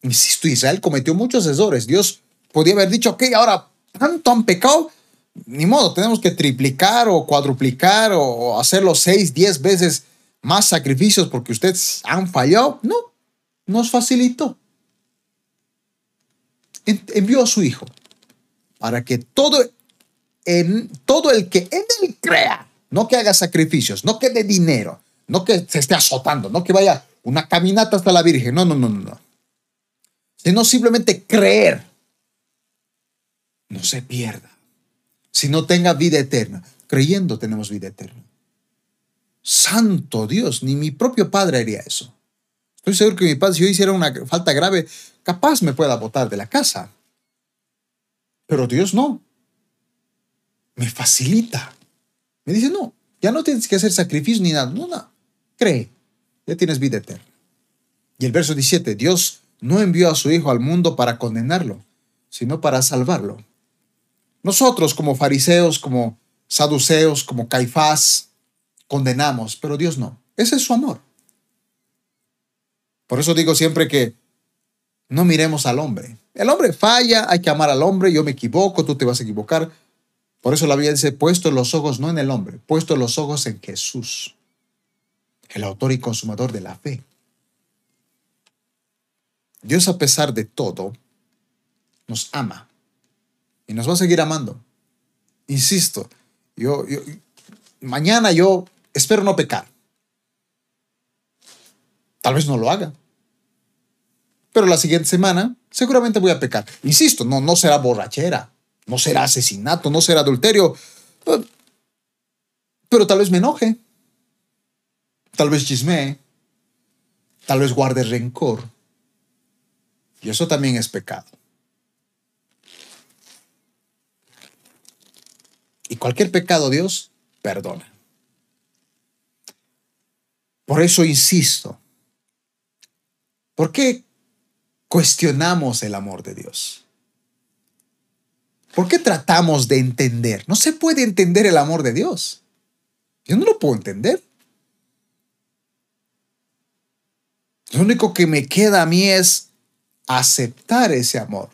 Insisto, Israel cometió muchos errores. Dios podía haber dicho, ok, ahora tanto han pecado, ni modo, tenemos que triplicar o cuadruplicar o hacerlo seis, diez veces más sacrificios porque ustedes han fallado. No, nos facilitó. Envió a su hijo para que todo, en, todo el que en él crea no que haga sacrificios, no que dé dinero, no que se esté azotando, no que vaya una caminata hasta la Virgen, no, no, no, no, no. Sino simplemente creer. No se pierda. Si no tenga vida eterna. Creyendo tenemos vida eterna. Santo Dios, ni mi propio padre haría eso. Estoy seguro que mi padre, si yo hiciera una falta grave, capaz me pueda botar de la casa. Pero Dios no. Me facilita. Me dice, no, ya no tienes que hacer sacrificio ni nada. No, no. Cree, ya tienes vida eterna. Y el verso 17, Dios no envió a su Hijo al mundo para condenarlo, sino para salvarlo. Nosotros como fariseos, como saduceos, como caifás, condenamos, pero Dios no. Ese es su amor. Por eso digo siempre que no miremos al hombre. El hombre falla, hay que amar al hombre, yo me equivoco, tú te vas a equivocar, por eso la Biblia dice, puesto los ojos no en el hombre, puesto los ojos en Jesús, el autor y consumador de la fe. Dios a pesar de todo nos ama y nos va a seguir amando. Insisto, yo, mañana yo espero no pecar. Tal vez no lo haga. Pero la siguiente semana seguramente voy a pecar. Insisto, no, no será borrachera no será asesinato, no será adulterio. Pero tal vez me enoje. Tal vez chismee. Tal vez guarde rencor. Y eso también es pecado. Y cualquier pecado Dios perdona. Por eso insisto. ¿Por qué cuestionamos el amor de Dios? ¿Por qué tratamos de entender? No se puede entender el amor de Dios. Yo no lo puedo entender. Lo único que me queda a mí es aceptar ese amor.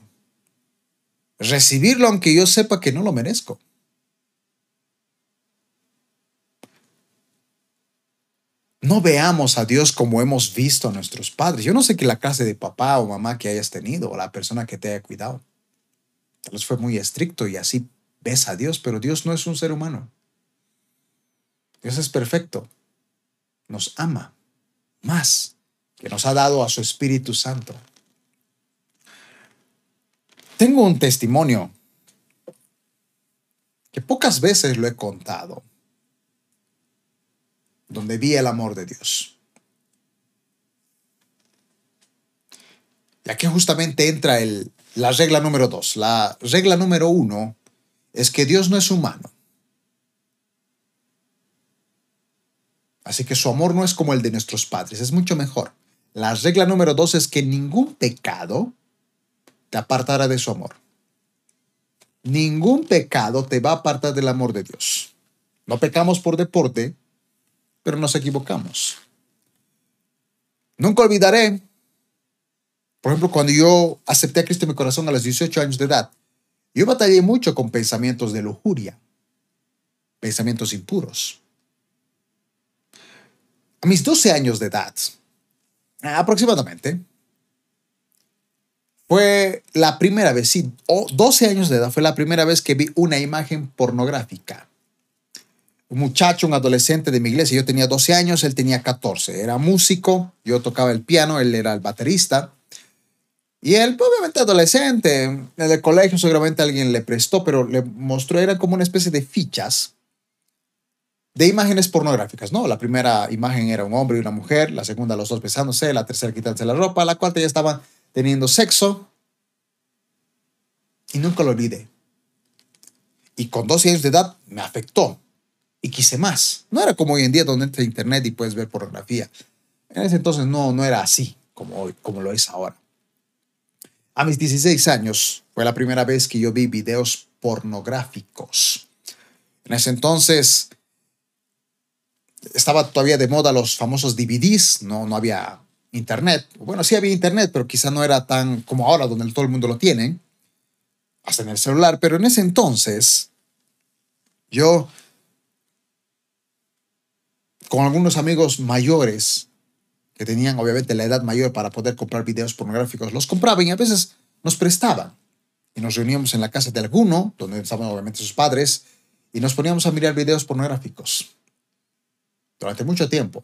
Recibirlo aunque yo sepa que no lo merezco. No veamos a Dios como hemos visto a nuestros padres. Yo no sé qué la clase de papá o mamá que hayas tenido o la persona que te haya cuidado. Tal vez fue muy estricto y así ves a Dios, pero Dios no es un ser humano. Dios es perfecto. Nos ama más que nos ha dado a su Espíritu Santo. Tengo un testimonio que pocas veces lo he contado, donde vi el amor de Dios. Y aquí justamente entra el, la regla número dos. La regla número uno es que Dios no es humano. Así que su amor no es como el de nuestros padres, es mucho mejor. La regla número dos es que ningún pecado te apartará de su amor. Ningún pecado te va a apartar del amor de Dios. No pecamos por deporte, pero nos equivocamos. Nunca olvidaré Por ejemplo, cuando yo acepté a Cristo en mi corazón a los 18 años de edad, yo batallé mucho con pensamientos de lujuria, pensamientos impuros. A mis 12 años de edad, aproximadamente, fue la primera vez, sí, 12 años de edad, fue la primera vez que vi una imagen pornográfica. Un muchacho, un adolescente de mi iglesia, yo tenía 12 años, él tenía 14, era músico, yo tocaba el piano, él era el baterista. Y él, pues, obviamente adolescente, en el colegio seguramente alguien le prestó, pero le mostró, era como una especie de fichas de imágenes pornográficas, ¿no? La primera imagen era un hombre y una mujer, la segunda los dos besándose, la tercera quitándose la ropa, la cuarta ya estaban teniendo sexo. Y nunca lo olvidé. Y con 12 años de edad me afectó y quise más. No era como hoy en día donde entra internet y puedes ver pornografía. En ese entonces no, no era así como, hoy, como lo es ahora. A mis 16 años fue la primera vez que yo vi videos pornográficos. En ese entonces estaba todavía de moda los famosos DVDs, no, no había internet. Bueno, sí había internet, pero quizá no era tan como ahora, donde todo el mundo lo tiene, hasta en el celular. Pero en ese entonces, yo, con algunos amigos mayores, que tenían obviamente la edad mayor para poder comprar videos pornográficos, los compraban y a veces nos prestaban. Y nos reuníamos en la casa de alguno, donde estaban obviamente sus padres, y nos poníamos a mirar videos pornográficos durante mucho tiempo.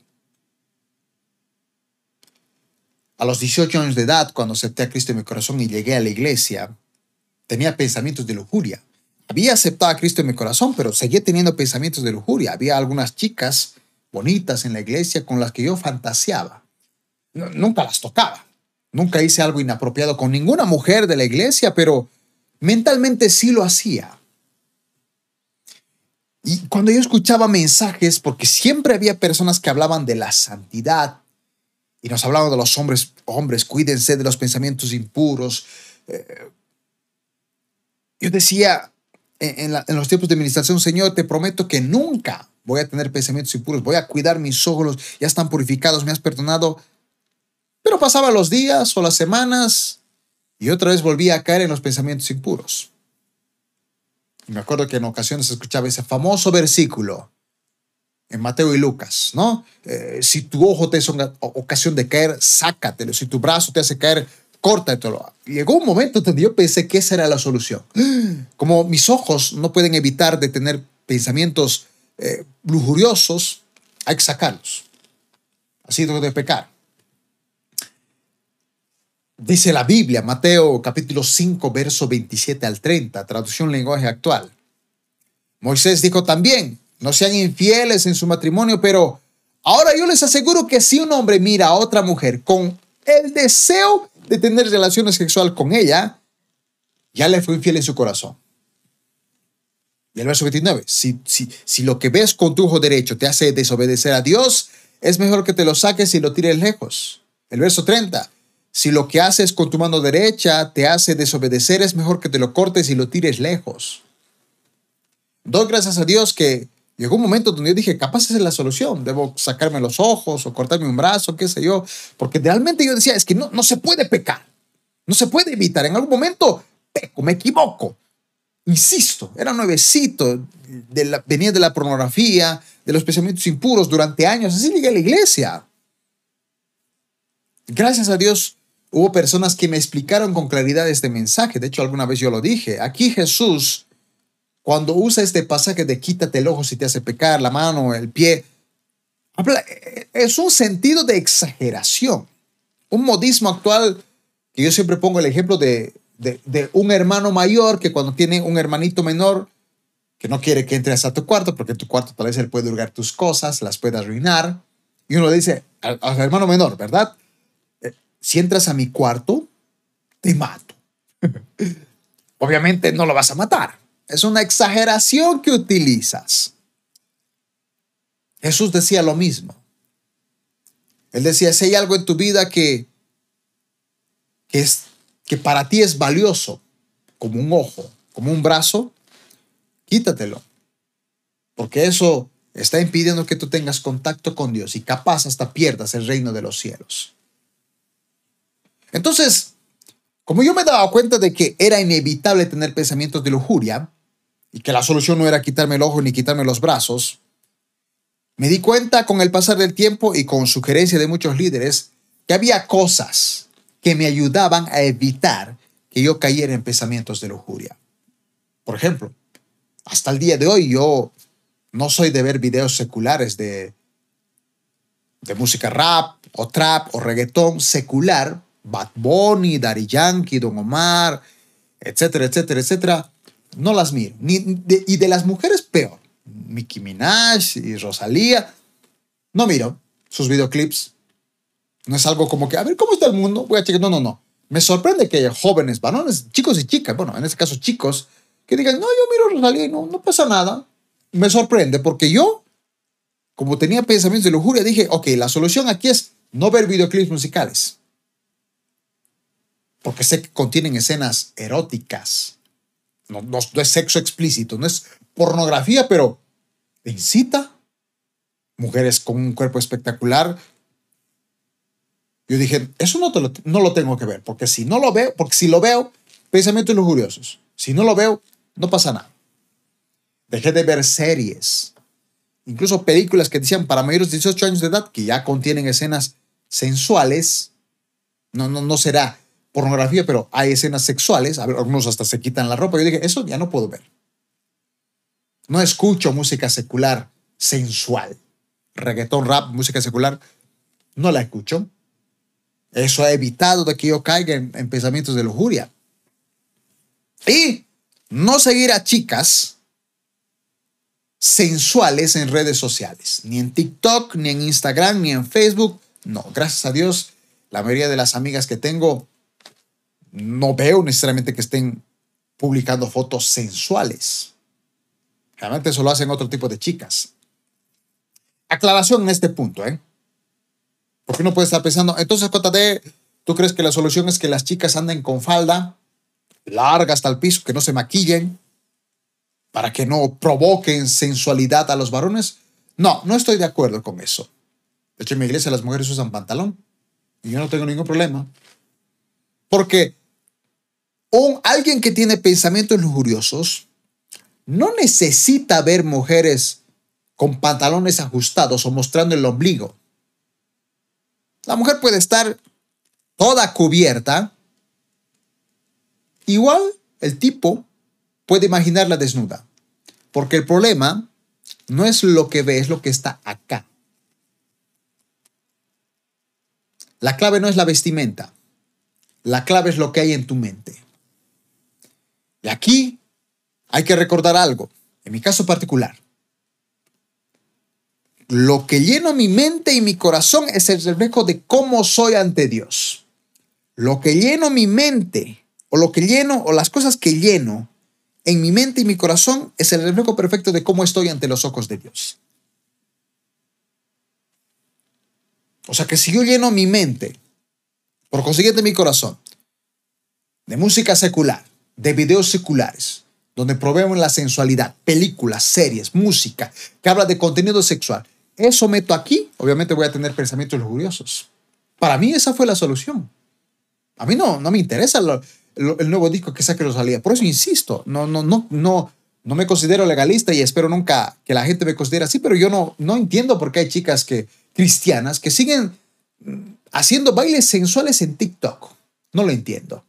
A los 18 años de edad, cuando acepté a Cristo en mi corazón y llegué a la iglesia, tenía pensamientos de lujuria. Había aceptado a Cristo en mi corazón, pero seguía teniendo pensamientos de lujuria. Había algunas chicas bonitas en la iglesia con las que yo fantaseaba. nunca las tocaba. Nunca hice algo inapropiado con ninguna mujer de la iglesia, pero mentalmente sí lo hacía. Y cuando yo escuchaba mensajes, porque siempre había personas que hablaban de la santidad, y nos hablaban de los hombres, hombres, cuídense de los pensamientos impuros. Eh, yo decía en, los tiempos de administración, Señor, te prometo que nunca voy a tener pensamientos impuros, voy a cuidar mis ojos, ya están purificados, me has perdonado. Pero pasaban los días o las semanas y otra vez volvía a caer en los pensamientos impuros. Y me acuerdo que en ocasiones escuchaba ese famoso versículo, en Mateo y Lucas, ¿no? Eh, si tu ojo te es ocasión de caer, sácatelo. Si tu brazo te hace caer, córtatelo. Llegó un momento donde yo pensé que esa era la solución. Como mis ojos no pueden evitar de tener pensamientos eh, lujuriosos, hay que sacarlos. Así de pecar. Dice la Biblia, Mateo capítulo 5, verso 27 al 30, traducción lenguaje actual. Moisés dijo también, no sean infieles en su matrimonio, pero ahora yo les aseguro que si un hombre mira a otra mujer con el deseo de tener relaciones sexuales con ella, ya le fue infiel en su corazón. Y el verso 29, si, si, si lo que ves con tu ojo derecho te hace desobedecer a Dios, es mejor que te lo saques y lo tires lejos. El verso 30, si lo que haces con tu mano derecha te hace desobedecer, es mejor que te lo cortes y lo tires lejos. Doy gracias a Dios que Llegó un momento donde yo dije, capaz es la solución, debo sacarme los ojos o cortarme un brazo, qué sé yo, porque realmente yo decía, es que no, no se puede pecar, no se puede evitar, en algún momento peco, me equivoco. Insisto, era nuevecito, venía de la pornografía, de los pensamientos impuros durante años, así llegué a la iglesia. Gracias a Dios hubo personas que me explicaron con claridad este mensaje, de hecho alguna vez yo lo dije, aquí Jesús cuando usa este pasaje de quítate el ojo si te hace pecar, la mano, el pie, es un sentido de exageración. Un modismo actual que yo siempre pongo el ejemplo de, de, un hermano mayor que cuando tiene un hermanito menor que no quiere que entres a tu cuarto porque en tu cuarto tal vez él puede hurgar tus cosas, las puede arruinar. Y uno dice al, al hermano menor, ¿verdad? Eh, si entras a mi cuarto, te mato. Obviamente no lo vas a matar es una exageración que utilizas. Jesús decía lo mismo. Él decía, si hay algo en tu vida que, que, es, que para ti es valioso, como un ojo, como un brazo, quítatelo. Porque eso está impidiendo que tú tengas contacto con Dios y capaz hasta pierdas el reino de los cielos. Entonces, Como yo me daba cuenta de que era inevitable tener pensamientos de lujuria y que la solución no era quitarme el ojo ni quitarme los brazos, me di cuenta con el pasar del tiempo y con sugerencia de muchos líderes que había cosas que me ayudaban a evitar que yo cayera en pensamientos de lujuria. Por ejemplo, hasta el día de hoy yo no soy de ver videos seculares de, de música rap o trap o reggaetón secular, Bad Bunny, Daddy Yankee, Don Omar, etcétera, etcétera, etcétera. No las miro. Y de las mujeres peor. Nicki Minaj y Rosalía. No miro sus videoclips. No es algo como que, a ver, ¿cómo está el mundo? Voy a. No, no, no. Me sorprende que jóvenes, varones, chicos y chicas, bueno, en este caso chicos, que digan, no, yo miro Rosalía y no, no pasa nada. Me sorprende porque yo, como tenía pensamientos de lujuria, dije, ok, la solución aquí es no ver videoclips musicales. Porque sé que contienen escenas eróticas. No, no, no es sexo explícito, no es pornografía, pero incita. Mujeres con un cuerpo espectacular. Yo dije, eso no, lo, no lo tengo que ver, porque si no lo veo, porque si lo veo, pensamientos lujuriosos. Si no lo veo, no pasa nada. Dejé de ver series, incluso películas que decían para mayores de 18 años de edad, que ya contienen escenas sensuales. No, no, no será pornografía, pero hay escenas sexuales. algunos hasta se quitan la ropa. Yo dije, eso ya no puedo ver. No escucho música secular sensual. Reggaetón, rap, música secular, no la escucho. Eso ha evitado de que yo caiga en, en pensamientos de lujuria. Y no seguir a chicas sensuales en redes sociales, ni en TikTok, ni en Instagram, ni en Facebook. No, gracias a Dios, la mayoría de las amigas que tengo no veo necesariamente que estén publicando fotos sensuales. Realmente eso lo hacen otro tipo de chicas. Aclaración en este punto, ¿eh? Porque uno puede estar pensando, entonces, JD, ¿tú crees que la solución es que las chicas anden con falda larga hasta el piso, que no se maquillen, para que no provoquen sensualidad a los varones? No, no estoy de acuerdo con eso. De hecho, en mi iglesia las mujeres usan pantalón y yo no tengo ningún problema. Porque un, alguien que tiene pensamientos lujuriosos no necesita ver mujeres con pantalones ajustados o mostrando el ombligo. La mujer puede estar toda cubierta. Igual el tipo puede imaginarla desnuda. Porque el problema no es lo que ve, es lo que está acá. La clave no es la vestimenta. La clave es lo que hay en tu mente. Y aquí hay que recordar algo, en mi caso particular. Lo que lleno mi mente y mi corazón es el reflejo de cómo soy ante Dios. Lo que lleno mi mente, o lo que lleno, o las cosas que lleno en mi mente y mi corazón es el reflejo perfecto de cómo estoy ante los ojos de Dios. O sea que si yo lleno mi mente, por consiguiente mi corazón, de música secular, de videos seculares, donde proveemos la sensualidad, películas, series, música, que habla de contenido sexual. Eso meto aquí, obviamente voy a tener pensamientos lujuriosos. Para mí esa fue la solución. A mí no, no me interesa el nuevo disco que saque Rosalía. Por eso insisto, no, no, no, no, no me considero legalista y espero nunca que la gente me considere así, pero yo no, no entiendo por qué hay chicas que, cristianas que siguen haciendo bailes sensuales en TikTok. No lo entiendo.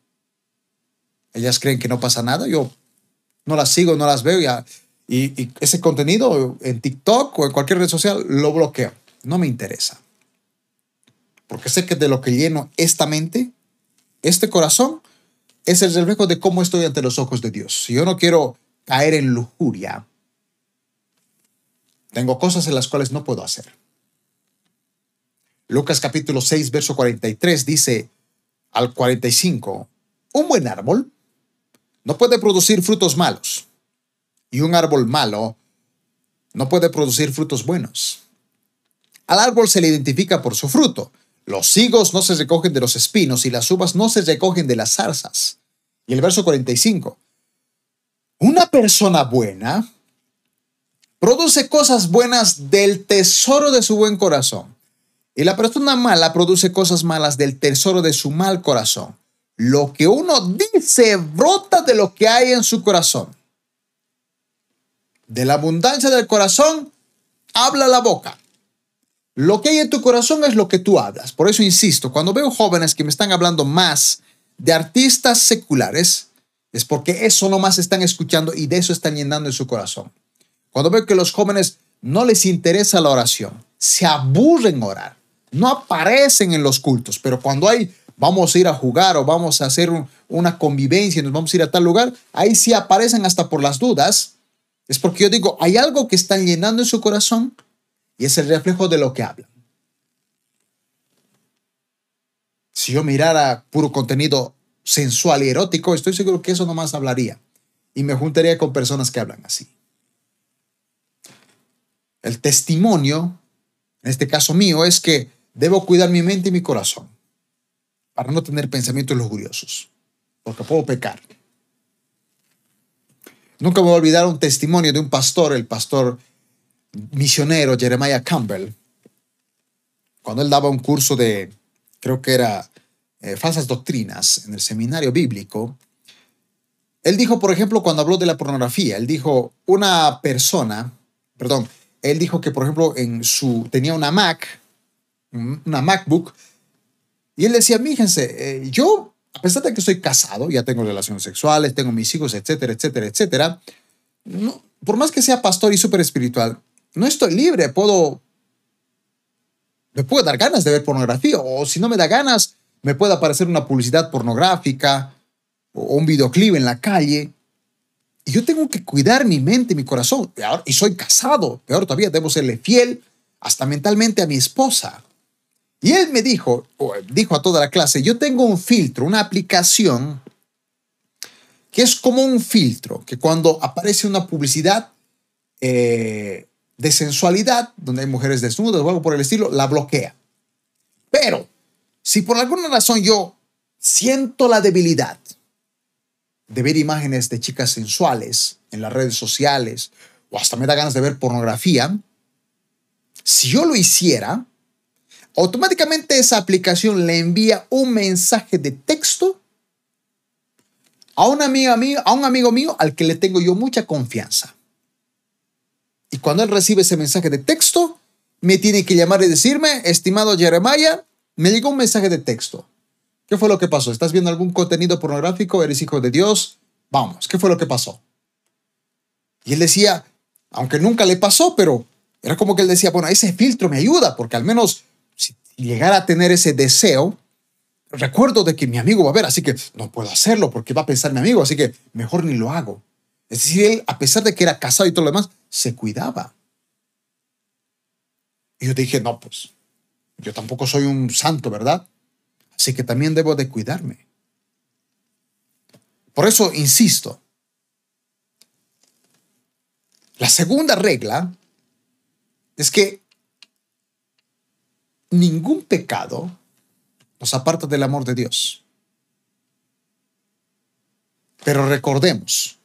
Ellas creen que no pasa nada. Yo no las sigo, no las veo ya. Y, ese contenido en TikTok o en cualquier red social lo bloqueo. No me interesa. Porque sé que de lo que lleno esta mente, este corazón, es el reflejo de cómo estoy ante los ojos de Dios. Si yo no quiero caer en lujuria, tengo cosas en las cuales no puedo hacer. Lucas capítulo 6, verso 43 dice al 45, un buen árbol no puede producir frutos malos. Y un árbol malo no puede producir frutos buenos. Al árbol se le identifica por su fruto. Los higos no se recogen de los espinos y las uvas no se recogen de las zarzas. Y el verso 45. Una persona buena produce cosas buenas del tesoro de su buen corazón. Y la persona mala produce cosas malas del tesoro de su mal corazón. lo que uno dice brota de lo que hay en su corazón. De la abundancia del corazón, habla la boca. Lo que hay en tu corazón es lo que tú hablas. Por eso insisto, cuando veo jóvenes que me están hablando más de artistas seculares, es porque eso nomás están escuchando y de eso están llenando en su corazón. Cuando veo que los jóvenes no les interesa la oración, se aburren orar, no aparecen en los cultos, pero cuando hay, vamos a ir a jugar o vamos a hacer una convivencia, y nos vamos a ir a tal lugar, ahí sí aparecen hasta por las dudas. Es porque yo digo, hay algo que están llenando en su corazón y es el reflejo de lo que hablan. Si yo mirara puro contenido sensual y erótico, estoy seguro que eso nomás hablaría. Y me juntaría con personas que hablan así. El testimonio, en este caso mío, es que debo cuidar mi mente y mi corazón para no tener pensamientos lujuriosos, porque puedo pecar. Nunca me voy a olvidar un testimonio de un pastor, el pastor misionero Jeremiah Campbell, cuando él daba un curso de, creo que era eh, falsas doctrinas en el seminario bíblico, él dijo, por ejemplo, cuando habló de la pornografía, él dijo, una persona, perdón, él dijo que, por ejemplo, en su, tenía una Mac, una MacBook, y él decía, fíjense, eh, yo, a pesar de que estoy casado, ya tengo relaciones sexuales, tengo mis hijos, etcétera, etcétera, etcétera, no, por más que sea pastor y súper espiritual, no estoy libre, puedo, me puede dar ganas de ver pornografía, o si no me da ganas, me puede aparecer una publicidad pornográfica o un videoclip en la calle. Y yo tengo que cuidar mi mente, mi corazón. Y soy casado, peor todavía, debo serle fiel hasta mentalmente a mi esposa. Y él me dijo, dijo a toda la clase, yo tengo un filtro, una aplicación que es como un filtro, que cuando aparece una publicidad, eh, de sensualidad, donde hay mujeres desnudas o algo por el estilo, la bloquea. Pero si por alguna razón yo siento la debilidad de ver imágenes de chicas sensuales en las redes sociales o hasta me da ganas de ver pornografía, si yo lo hiciera, automáticamente esa aplicación le envía un mensaje de texto a un amigo mío, a un amigo mío al que le tengo yo mucha confianza. Y cuando él recibe ese mensaje de texto, me tiene que llamar y decirme, estimado Jeremiah, me llegó un mensaje de texto. ¿Qué fue lo que pasó? ¿Estás viendo algún contenido pornográfico? ¿Eres hijo de Dios? Vamos, ¿qué fue lo que pasó? Y él decía, aunque nunca le pasó, pero era como que él decía, bueno, ese filtro me ayuda, porque al menos si llegara a tener ese deseo, recuerdo de que mi amigo va a ver, así que no puedo hacerlo porque va a pensar mi amigo, así que mejor ni lo hago. Es decir, él, a pesar de que era casado y todo lo demás, se cuidaba. Y yo dije, no, pues yo tampoco soy un santo, ¿verdad? Así que también debo de cuidarme. Por eso insisto. La segunda regla es que ningún pecado nos aparta del amor de Dios. Pero recordemos,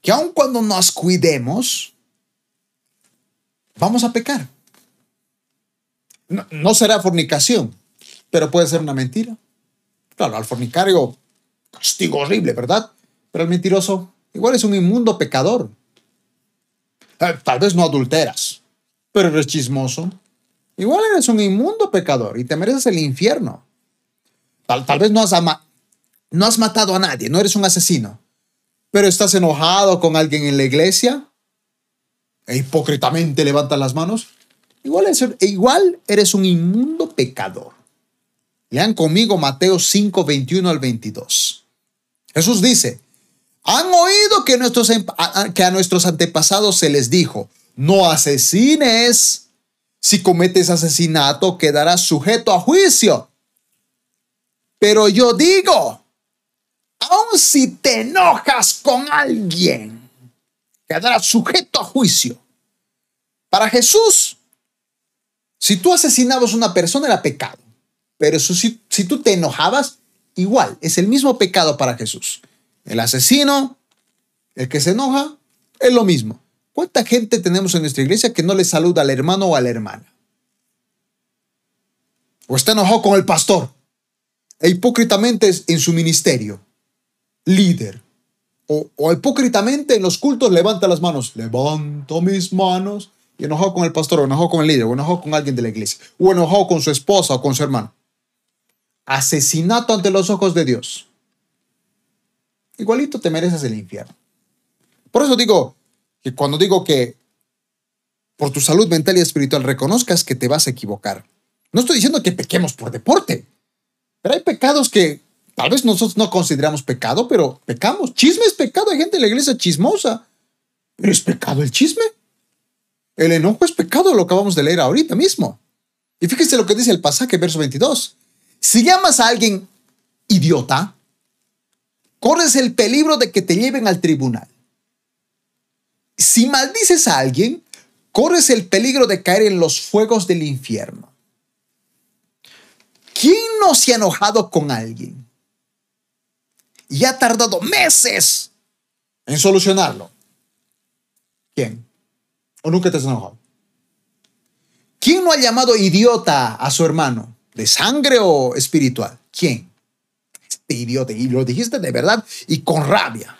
que aun cuando nos cuidemos, vamos a pecar. No, será fornicación, pero puede ser una mentira. Claro, al fornicario, castigo horrible, ¿verdad? Pero el mentiroso igual es un inmundo pecador. Eh, tal vez no adulteras, pero eres chismoso. Igual eres un inmundo pecador y te mereces el infierno. Tal, tal vez no has, no has matado a nadie, no eres un asesino, pero estás enojado con alguien en la iglesia e hipócritamente levantas las manos, igual, igual eres un inmundo pecador. Lean conmigo Mateo 5, 21 al 22. Jesús dice, han oído que, nuestros, que a nuestros antepasados se les dijo, no asesines. Si cometes asesinato, quedarás sujeto a juicio. Pero yo digo, aun si te enojas con alguien, quedarás sujeto a juicio. Para Jesús, si tú asesinabas a una persona era pecado, pero si, si tú te enojabas, igual, es el mismo pecado para Jesús. El asesino, el que se enoja, es lo mismo. ¿Cuánta gente tenemos en nuestra iglesia que no le saluda al hermano o a la hermana? O está enojado con el pastor. e hipócritamente en su ministerio, líder. O, o hipócritamente en los cultos levanta las manos, levanto mis manos y enojado con el pastor, o enojado con el líder, o enojado con alguien de la iglesia, o enojado con su esposa o con su hermano. Asesinato ante los ojos de Dios. Igualito te mereces el infierno. Por eso digo que cuando digo que por tu salud mental y espiritual reconozcas que te vas a equivocar. No estoy diciendo que pequemos por deporte, pero hay pecados que tal vez nosotros no consideramos pecado, pero pecamos. Chisme es pecado. Hay gente en la iglesia chismosa, pero es pecado el chisme. El enojo es pecado, lo acabamos de leer ahorita mismo. Y fíjese lo que dice el pasaje, verso 22. Si llamas a alguien idiota, corres el peligro de que te lleven al tribunal. Si maldices a alguien, corres el peligro de caer en los fuegos del infierno. ¿Quién no se ha enojado con alguien y ha tardado meses en solucionarlo? ¿Quién? ¿O nunca te has enojado? ¿Quién no ha llamado idiota a su hermano? ¿De sangre o espiritual? ¿Quién? Este idiota. Y lo dijiste de verdad y con rabia.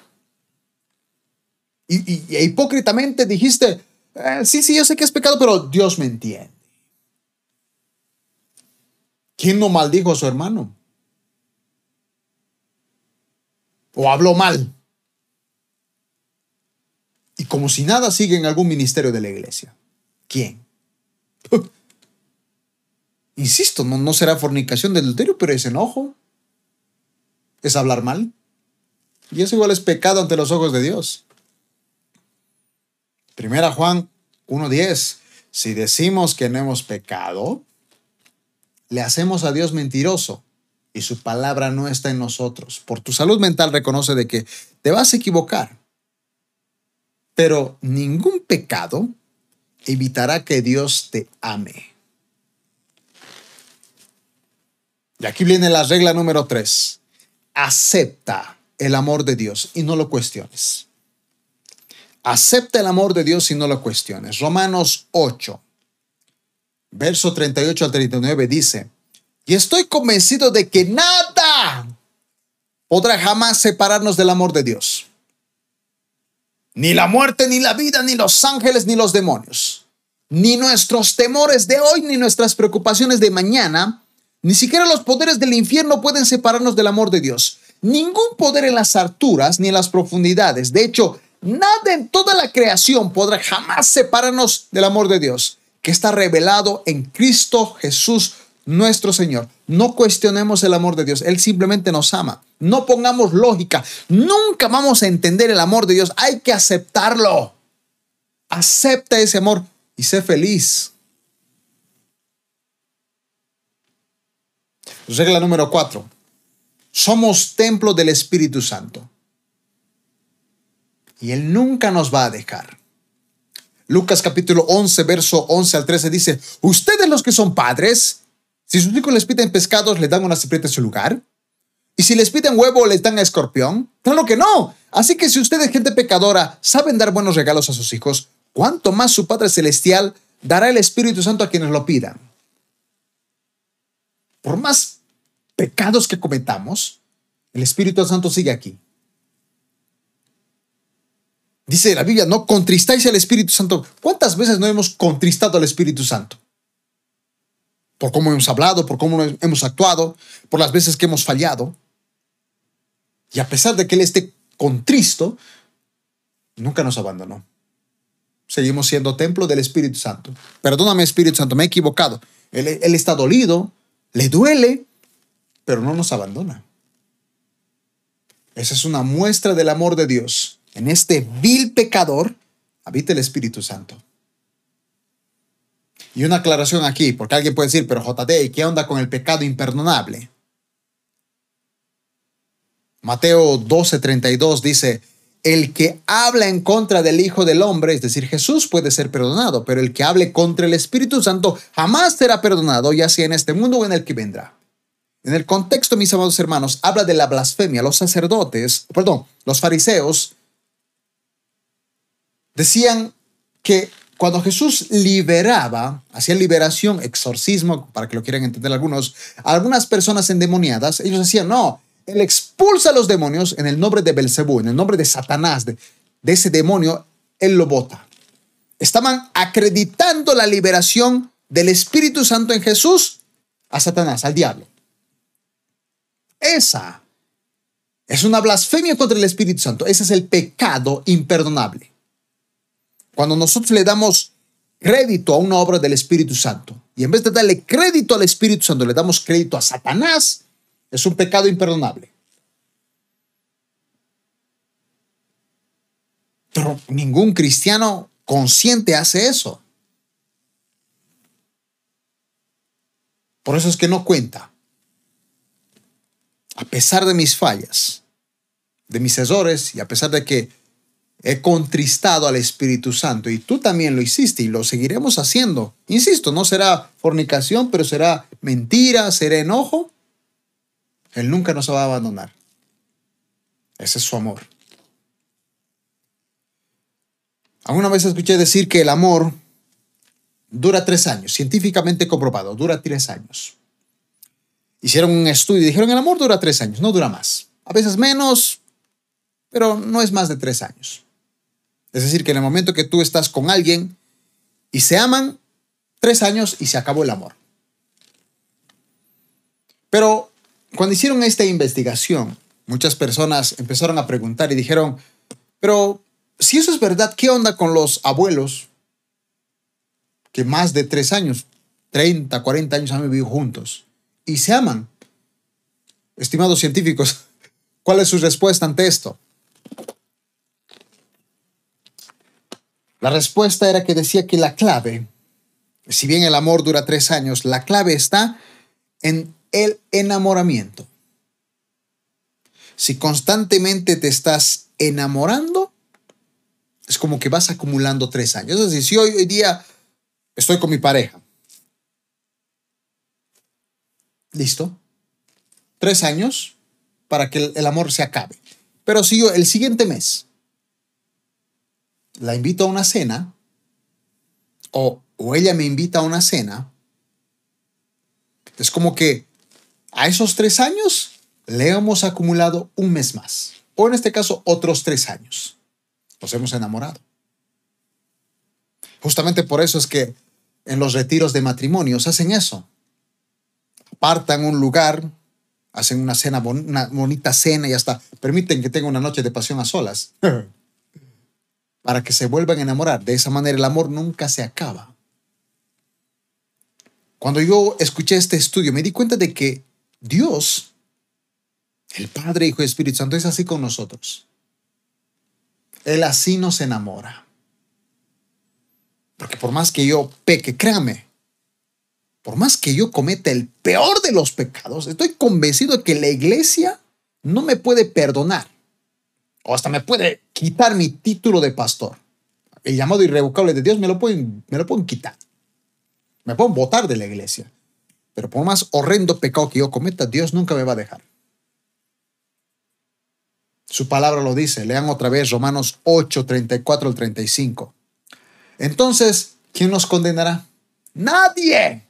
Y, hipócritamente dijiste, eh, sí, sí, yo sé que es pecado, pero Dios me entiende. ¿Quién no maldijo a su hermano? ¿O habló mal? y como si nada sigue en algún ministerio de la iglesia. ¿Quién? Insisto, no, no será fornicación de adulterio, pero es enojo. Es hablar mal. Y eso igual es pecado ante los ojos de Dios. Primera Juan 1.10. Si decimos que no hemos pecado, le hacemos a Dios mentiroso y su palabra no está en nosotros. Por tu salud mental reconoce de que te vas a equivocar pero ningún pecado evitará que Dios te ame. Y aquí viene la regla número tres. Acepta el amor de Dios y no lo cuestiones. Acepta el amor de Dios y no lo cuestiones. Romanos 8, verso 38 al 39 dice, y estoy convencido de que nada podrá jamás separarnos del amor de Dios ni la muerte, ni la vida, ni los ángeles, ni los demonios. Ni nuestros temores de hoy, ni nuestras preocupaciones de mañana. Ni siquiera los poderes del infierno pueden separarnos del amor de Dios. Ningún poder en las alturas ni en las profundidades. De hecho, nada en toda la creación podrá jamás separarnos del amor de Dios, que está revelado en Cristo Jesús nuestro Señor. No cuestionemos el amor de Dios, Él simplemente nos ama. No pongamos lógica, nunca vamos a entender el amor de Dios, hay que aceptarlo. Acepta ese amor y sé feliz. Regla número cuatro. Somos templo del Espíritu Santo. Y Él nunca nos va a dejar. Lucas capítulo 11, verso 11 al 13 dice, ustedes los que son padres, si sus hijos les piden pescados, les dan una serpiente en su lugar. Y si les piden huevo, les dan a escorpión. Claro que no. Así que si ustedes, gente pecadora, saben dar buenos regalos a sus hijos, ¿cuánto más su Padre Celestial dará el Espíritu Santo a quienes lo pidan? Por más pecados que cometamos, el Espíritu Santo sigue aquí. Dice la Biblia, no contristáis al Espíritu Santo. ¿Cuántas veces no hemos contristado al Espíritu Santo? por cómo hemos hablado, por cómo hemos actuado, por las veces que hemos fallado. Y a pesar de que Él esté contristo, nunca nos abandonó. Seguimos siendo templo del Espíritu Santo. Perdóname, Espíritu Santo, me he equivocado. Él, él está dolido, le duele, pero no nos abandona. Esa es una muestra del amor de Dios. En este vil pecador habita el Espíritu Santo. Y una aclaración aquí, porque alguien puede decir, pero JD, ¿qué onda con el pecado imperdonable? Mateo 12:32 dice, el que habla en contra del Hijo del Hombre, es decir, Jesús puede ser perdonado, pero el que hable contra el Espíritu Santo jamás será perdonado, ya sea en este mundo o en el que vendrá. En el contexto, mis amados hermanos, habla de la blasfemia. Los sacerdotes, perdón, los fariseos decían que cuando Jesús liberaba, hacía liberación, exorcismo, para que lo quieran entender algunos, algunas personas endemoniadas, ellos decían, no, él expulsa a los demonios en el nombre de Belcebú, en el nombre de Satanás, de, de ese demonio, él lo bota. Estaban acreditando la liberación del Espíritu Santo en Jesús a Satanás, al diablo. Esa es una blasfemia contra el Espíritu Santo. Ese es el pecado imperdonable. Cuando nosotros le damos crédito a una obra del Espíritu Santo y en vez de darle crédito al Espíritu Santo le damos crédito a Satanás, es un pecado imperdonable. Pero ningún cristiano consciente hace eso. Por eso es que no cuenta. A pesar de mis fallas, de mis errores y a pesar de que he contristado al Espíritu Santo y tú también lo hiciste y lo seguiremos haciendo. Insisto, no será fornicación, pero será mentira, será enojo. Él nunca nos va a abandonar. Ese es su amor. Alguna vez escuché decir que el amor dura tres años, científicamente comprobado, dura tres años. Hicieron un estudio y dijeron, el amor dura tres años, no dura más. A veces menos, pero no es más de tres años. Es decir, que en el momento que tú estás con alguien y se aman, tres años y se acabó el amor. Pero cuando hicieron esta investigación, muchas personas empezaron a preguntar y dijeron, pero si eso es verdad, ¿qué onda con los abuelos que más de tres años, 30, 40 años han vivido juntos y se aman? Estimados científicos, ¿cuál es su respuesta ante esto? La respuesta era que decía que la clave, si bien el amor dura tres años, la clave está en el enamoramiento. Si constantemente te estás enamorando, es como que vas acumulando tres años. Es decir, si hoy, hoy día estoy con mi pareja, listo, tres años para que el, amor se acabe. Pero si yo el siguiente mes la invito a una cena, o, o ella me invita a una cena, es como que a esos tres años le hemos acumulado un mes más, o en este caso otros tres años. Nos hemos enamorado. Justamente por eso es que en los retiros de matrimonios hacen eso. Apartan un lugar, hacen una cena, una bonita cena y hasta permiten que tenga una noche de pasión a solas. para que se vuelvan a enamorar. De esa manera el amor nunca se acaba. Cuando yo escuché este estudio me di cuenta de que Dios, el Padre, Hijo y Espíritu Santo, es así con nosotros. Él así nos enamora. Porque por más que yo peque, créame, por más que yo cometa el peor de los pecados, estoy convencido de que la iglesia no me puede perdonar. O hasta me puede quitar mi título de pastor. El llamado irrevocable de Dios me lo pueden, me lo pueden quitar. Me pueden votar de la iglesia. Pero por más horrendo pecado que yo cometa, Dios nunca me va a dejar. Su palabra lo dice. Lean otra vez Romanos 8, 34 al 35. Entonces, ¿quién nos condenará? Nadie.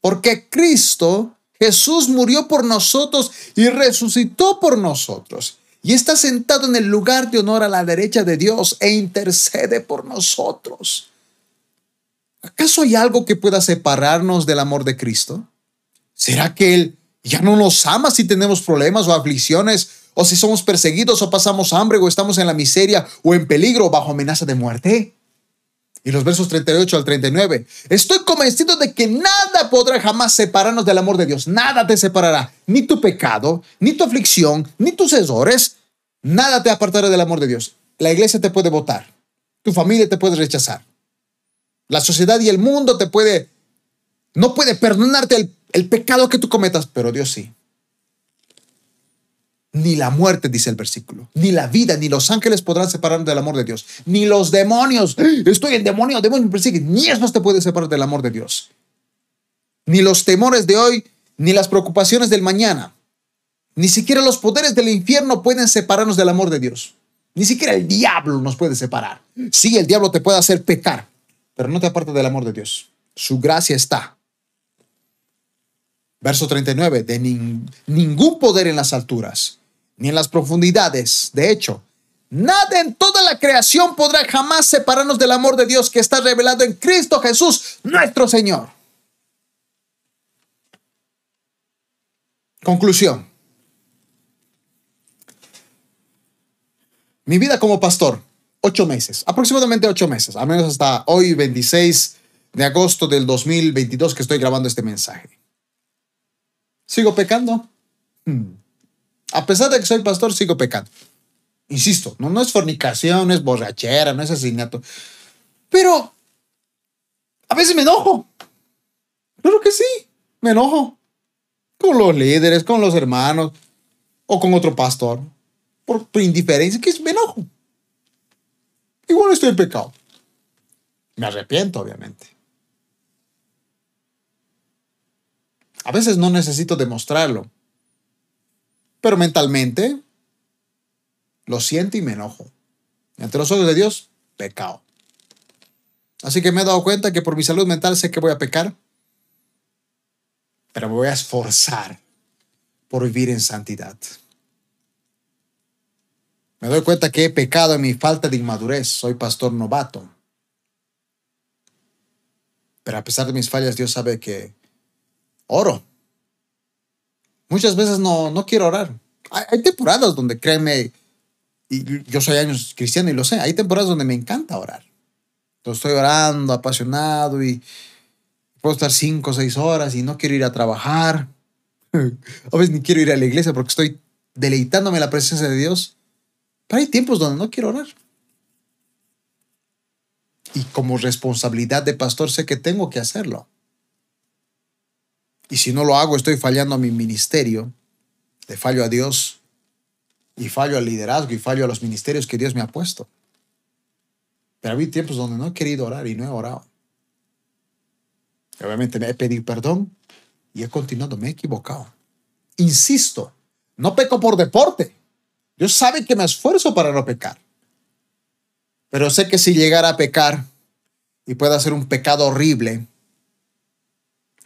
Porque Cristo, Jesús murió por nosotros y resucitó por nosotros. Y está sentado en el lugar de honor a la derecha de Dios e intercede por nosotros. ¿Acaso hay algo que pueda separarnos del amor de Cristo? ¿Será que Él ya no nos ama si tenemos problemas o aflicciones, o si somos perseguidos o pasamos hambre o estamos en la miseria o en peligro bajo amenaza de muerte? Y los versos 38 al 39. Estoy convencido de que nada podrá jamás separarnos del amor de Dios. Nada te separará. Ni tu pecado, ni tu aflicción, ni tus errores. Nada te apartará del amor de Dios. La iglesia te puede votar. Tu familia te puede rechazar. La sociedad y el mundo te puede, no puede perdonarte el, el pecado que tú cometas, pero Dios sí. Ni la muerte, dice el versículo, ni la vida, ni los ángeles podrán separarnos del amor de Dios, ni los demonios. Estoy en demonio, demonios me persiguen. Ni eso te puede separar del amor de Dios. Ni los temores de hoy, ni las preocupaciones del mañana. Ni siquiera los poderes del infierno pueden separarnos del amor de Dios. Ni siquiera el diablo nos puede separar. Sí, el diablo te puede hacer pecar, pero no te apartes del amor de Dios. Su gracia está. Verso 39, de ningún poder en las alturas, ni en las profundidades. De hecho, nada en toda la creación podrá jamás separarnos del amor de Dios que está revelado en Cristo Jesús, nuestro Señor. Conclusión. Mi vida como pastor, ocho meses, aproximadamente ocho meses, al menos hasta hoy, 26 de agosto del 2022, que estoy grabando este mensaje. ¿Sigo pecando? Hmm. A pesar de que soy pastor, sigo pecando. Insisto, no, no es fornicación, no es borrachera, no es asesinato. Pero a veces me enojo. Claro que sí, me enojo. Con los líderes, con los hermanos o con otro pastor. Por, por indiferencia, que es me enojo. Igual estoy en pecado. Me arrepiento, obviamente. A veces no necesito demostrarlo, pero mentalmente lo siento y me enojo. ante los ojos de Dios, pecado. Así que me he dado cuenta que por mi salud mental sé que voy a pecar, pero me voy a esforzar por vivir en santidad. Me doy cuenta que he pecado en mi falta de inmadurez. Soy pastor novato. Pero a pesar de mis fallas, Dios sabe que oro. Muchas veces no, no quiero orar. Hay, temporadas donde, créeme, y yo soy años cristiano y lo sé, hay temporadas donde me encanta orar. Entonces estoy orando, apasionado y puedo estar cinco o seis horas y no quiero ir a trabajar. a veces ni quiero ir a la iglesia porque estoy deleitándome la presencia de Dios. Pero hay tiempos donde no quiero orar. Y como responsabilidad de pastor sé que tengo que hacerlo. Y si no lo hago, estoy fallando a mi ministerio, le fallo a Dios y fallo al liderazgo y fallo a los ministerios que Dios me ha puesto. Pero hay tiempos donde no he querido orar y no he orado. obviamente me he pedido perdón y he continuado, me he equivocado. Insisto, no peco por deporte. Dios sabe que me esfuerzo para no pecar. Pero sé que si llegara a pecar y pueda hacer un pecado horrible,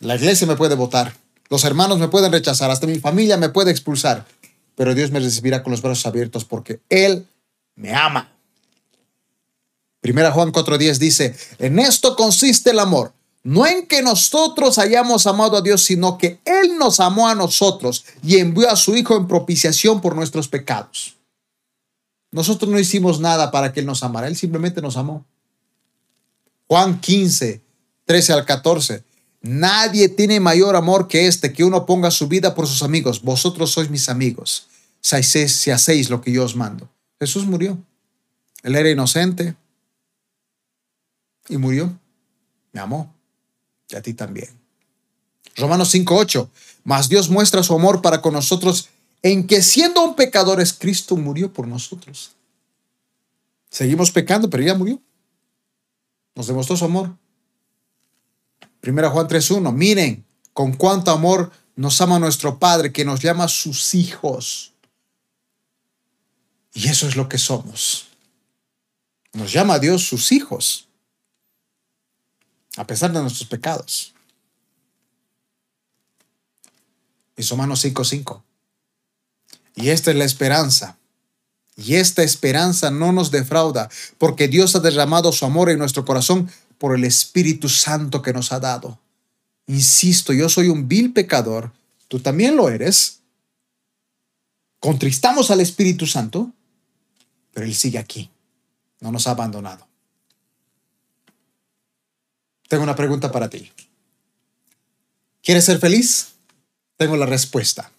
la iglesia me puede votar, los hermanos me pueden rechazar, hasta mi familia me puede expulsar, pero Dios me recibirá con los brazos abiertos porque Él me ama. Primera Juan 4:10 dice, en esto consiste el amor, no en que nosotros hayamos amado a Dios, sino que Él nos amó a nosotros y envió a su Hijo en propiciación por nuestros pecados. Nosotros no hicimos nada para que Él nos amara, Él simplemente nos amó. Juan 15, 13 al 14. Nadie tiene mayor amor que este, que uno ponga su vida por sus amigos. Vosotros sois mis amigos, si hacéis lo que yo os mando. Jesús murió. Él era inocente y murió. Me amó. Y a ti también. Romanos 5.8. Mas Dios muestra su amor para con nosotros en que siendo un pecadores, Cristo murió por nosotros. Seguimos pecando, pero ya murió. Nos demostró su amor. Primera Juan 3.1, miren con cuánto amor nos ama nuestro Padre que nos llama sus hijos. Y eso es lo que somos. Nos llama Dios sus hijos, a pesar de nuestros pecados. Es Romanos 5.5. Y esta es la esperanza. Y esta esperanza no nos defrauda, porque Dios ha derramado su amor en nuestro corazón por el Espíritu Santo que nos ha dado. Insisto, yo soy un vil pecador, tú también lo eres. Contristamos al Espíritu Santo, pero Él sigue aquí, no nos ha abandonado. Tengo una pregunta para ti. ¿Quieres ser feliz? Tengo la respuesta.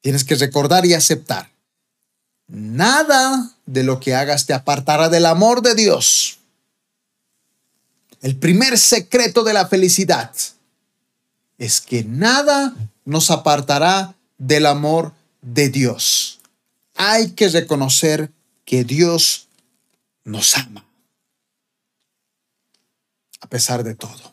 Tienes que recordar y aceptar. Nada de lo que hagas te apartará del amor de Dios. El primer secreto de la felicidad es que nada nos apartará del amor de Dios. Hay que reconocer que Dios nos ama, a pesar de todo.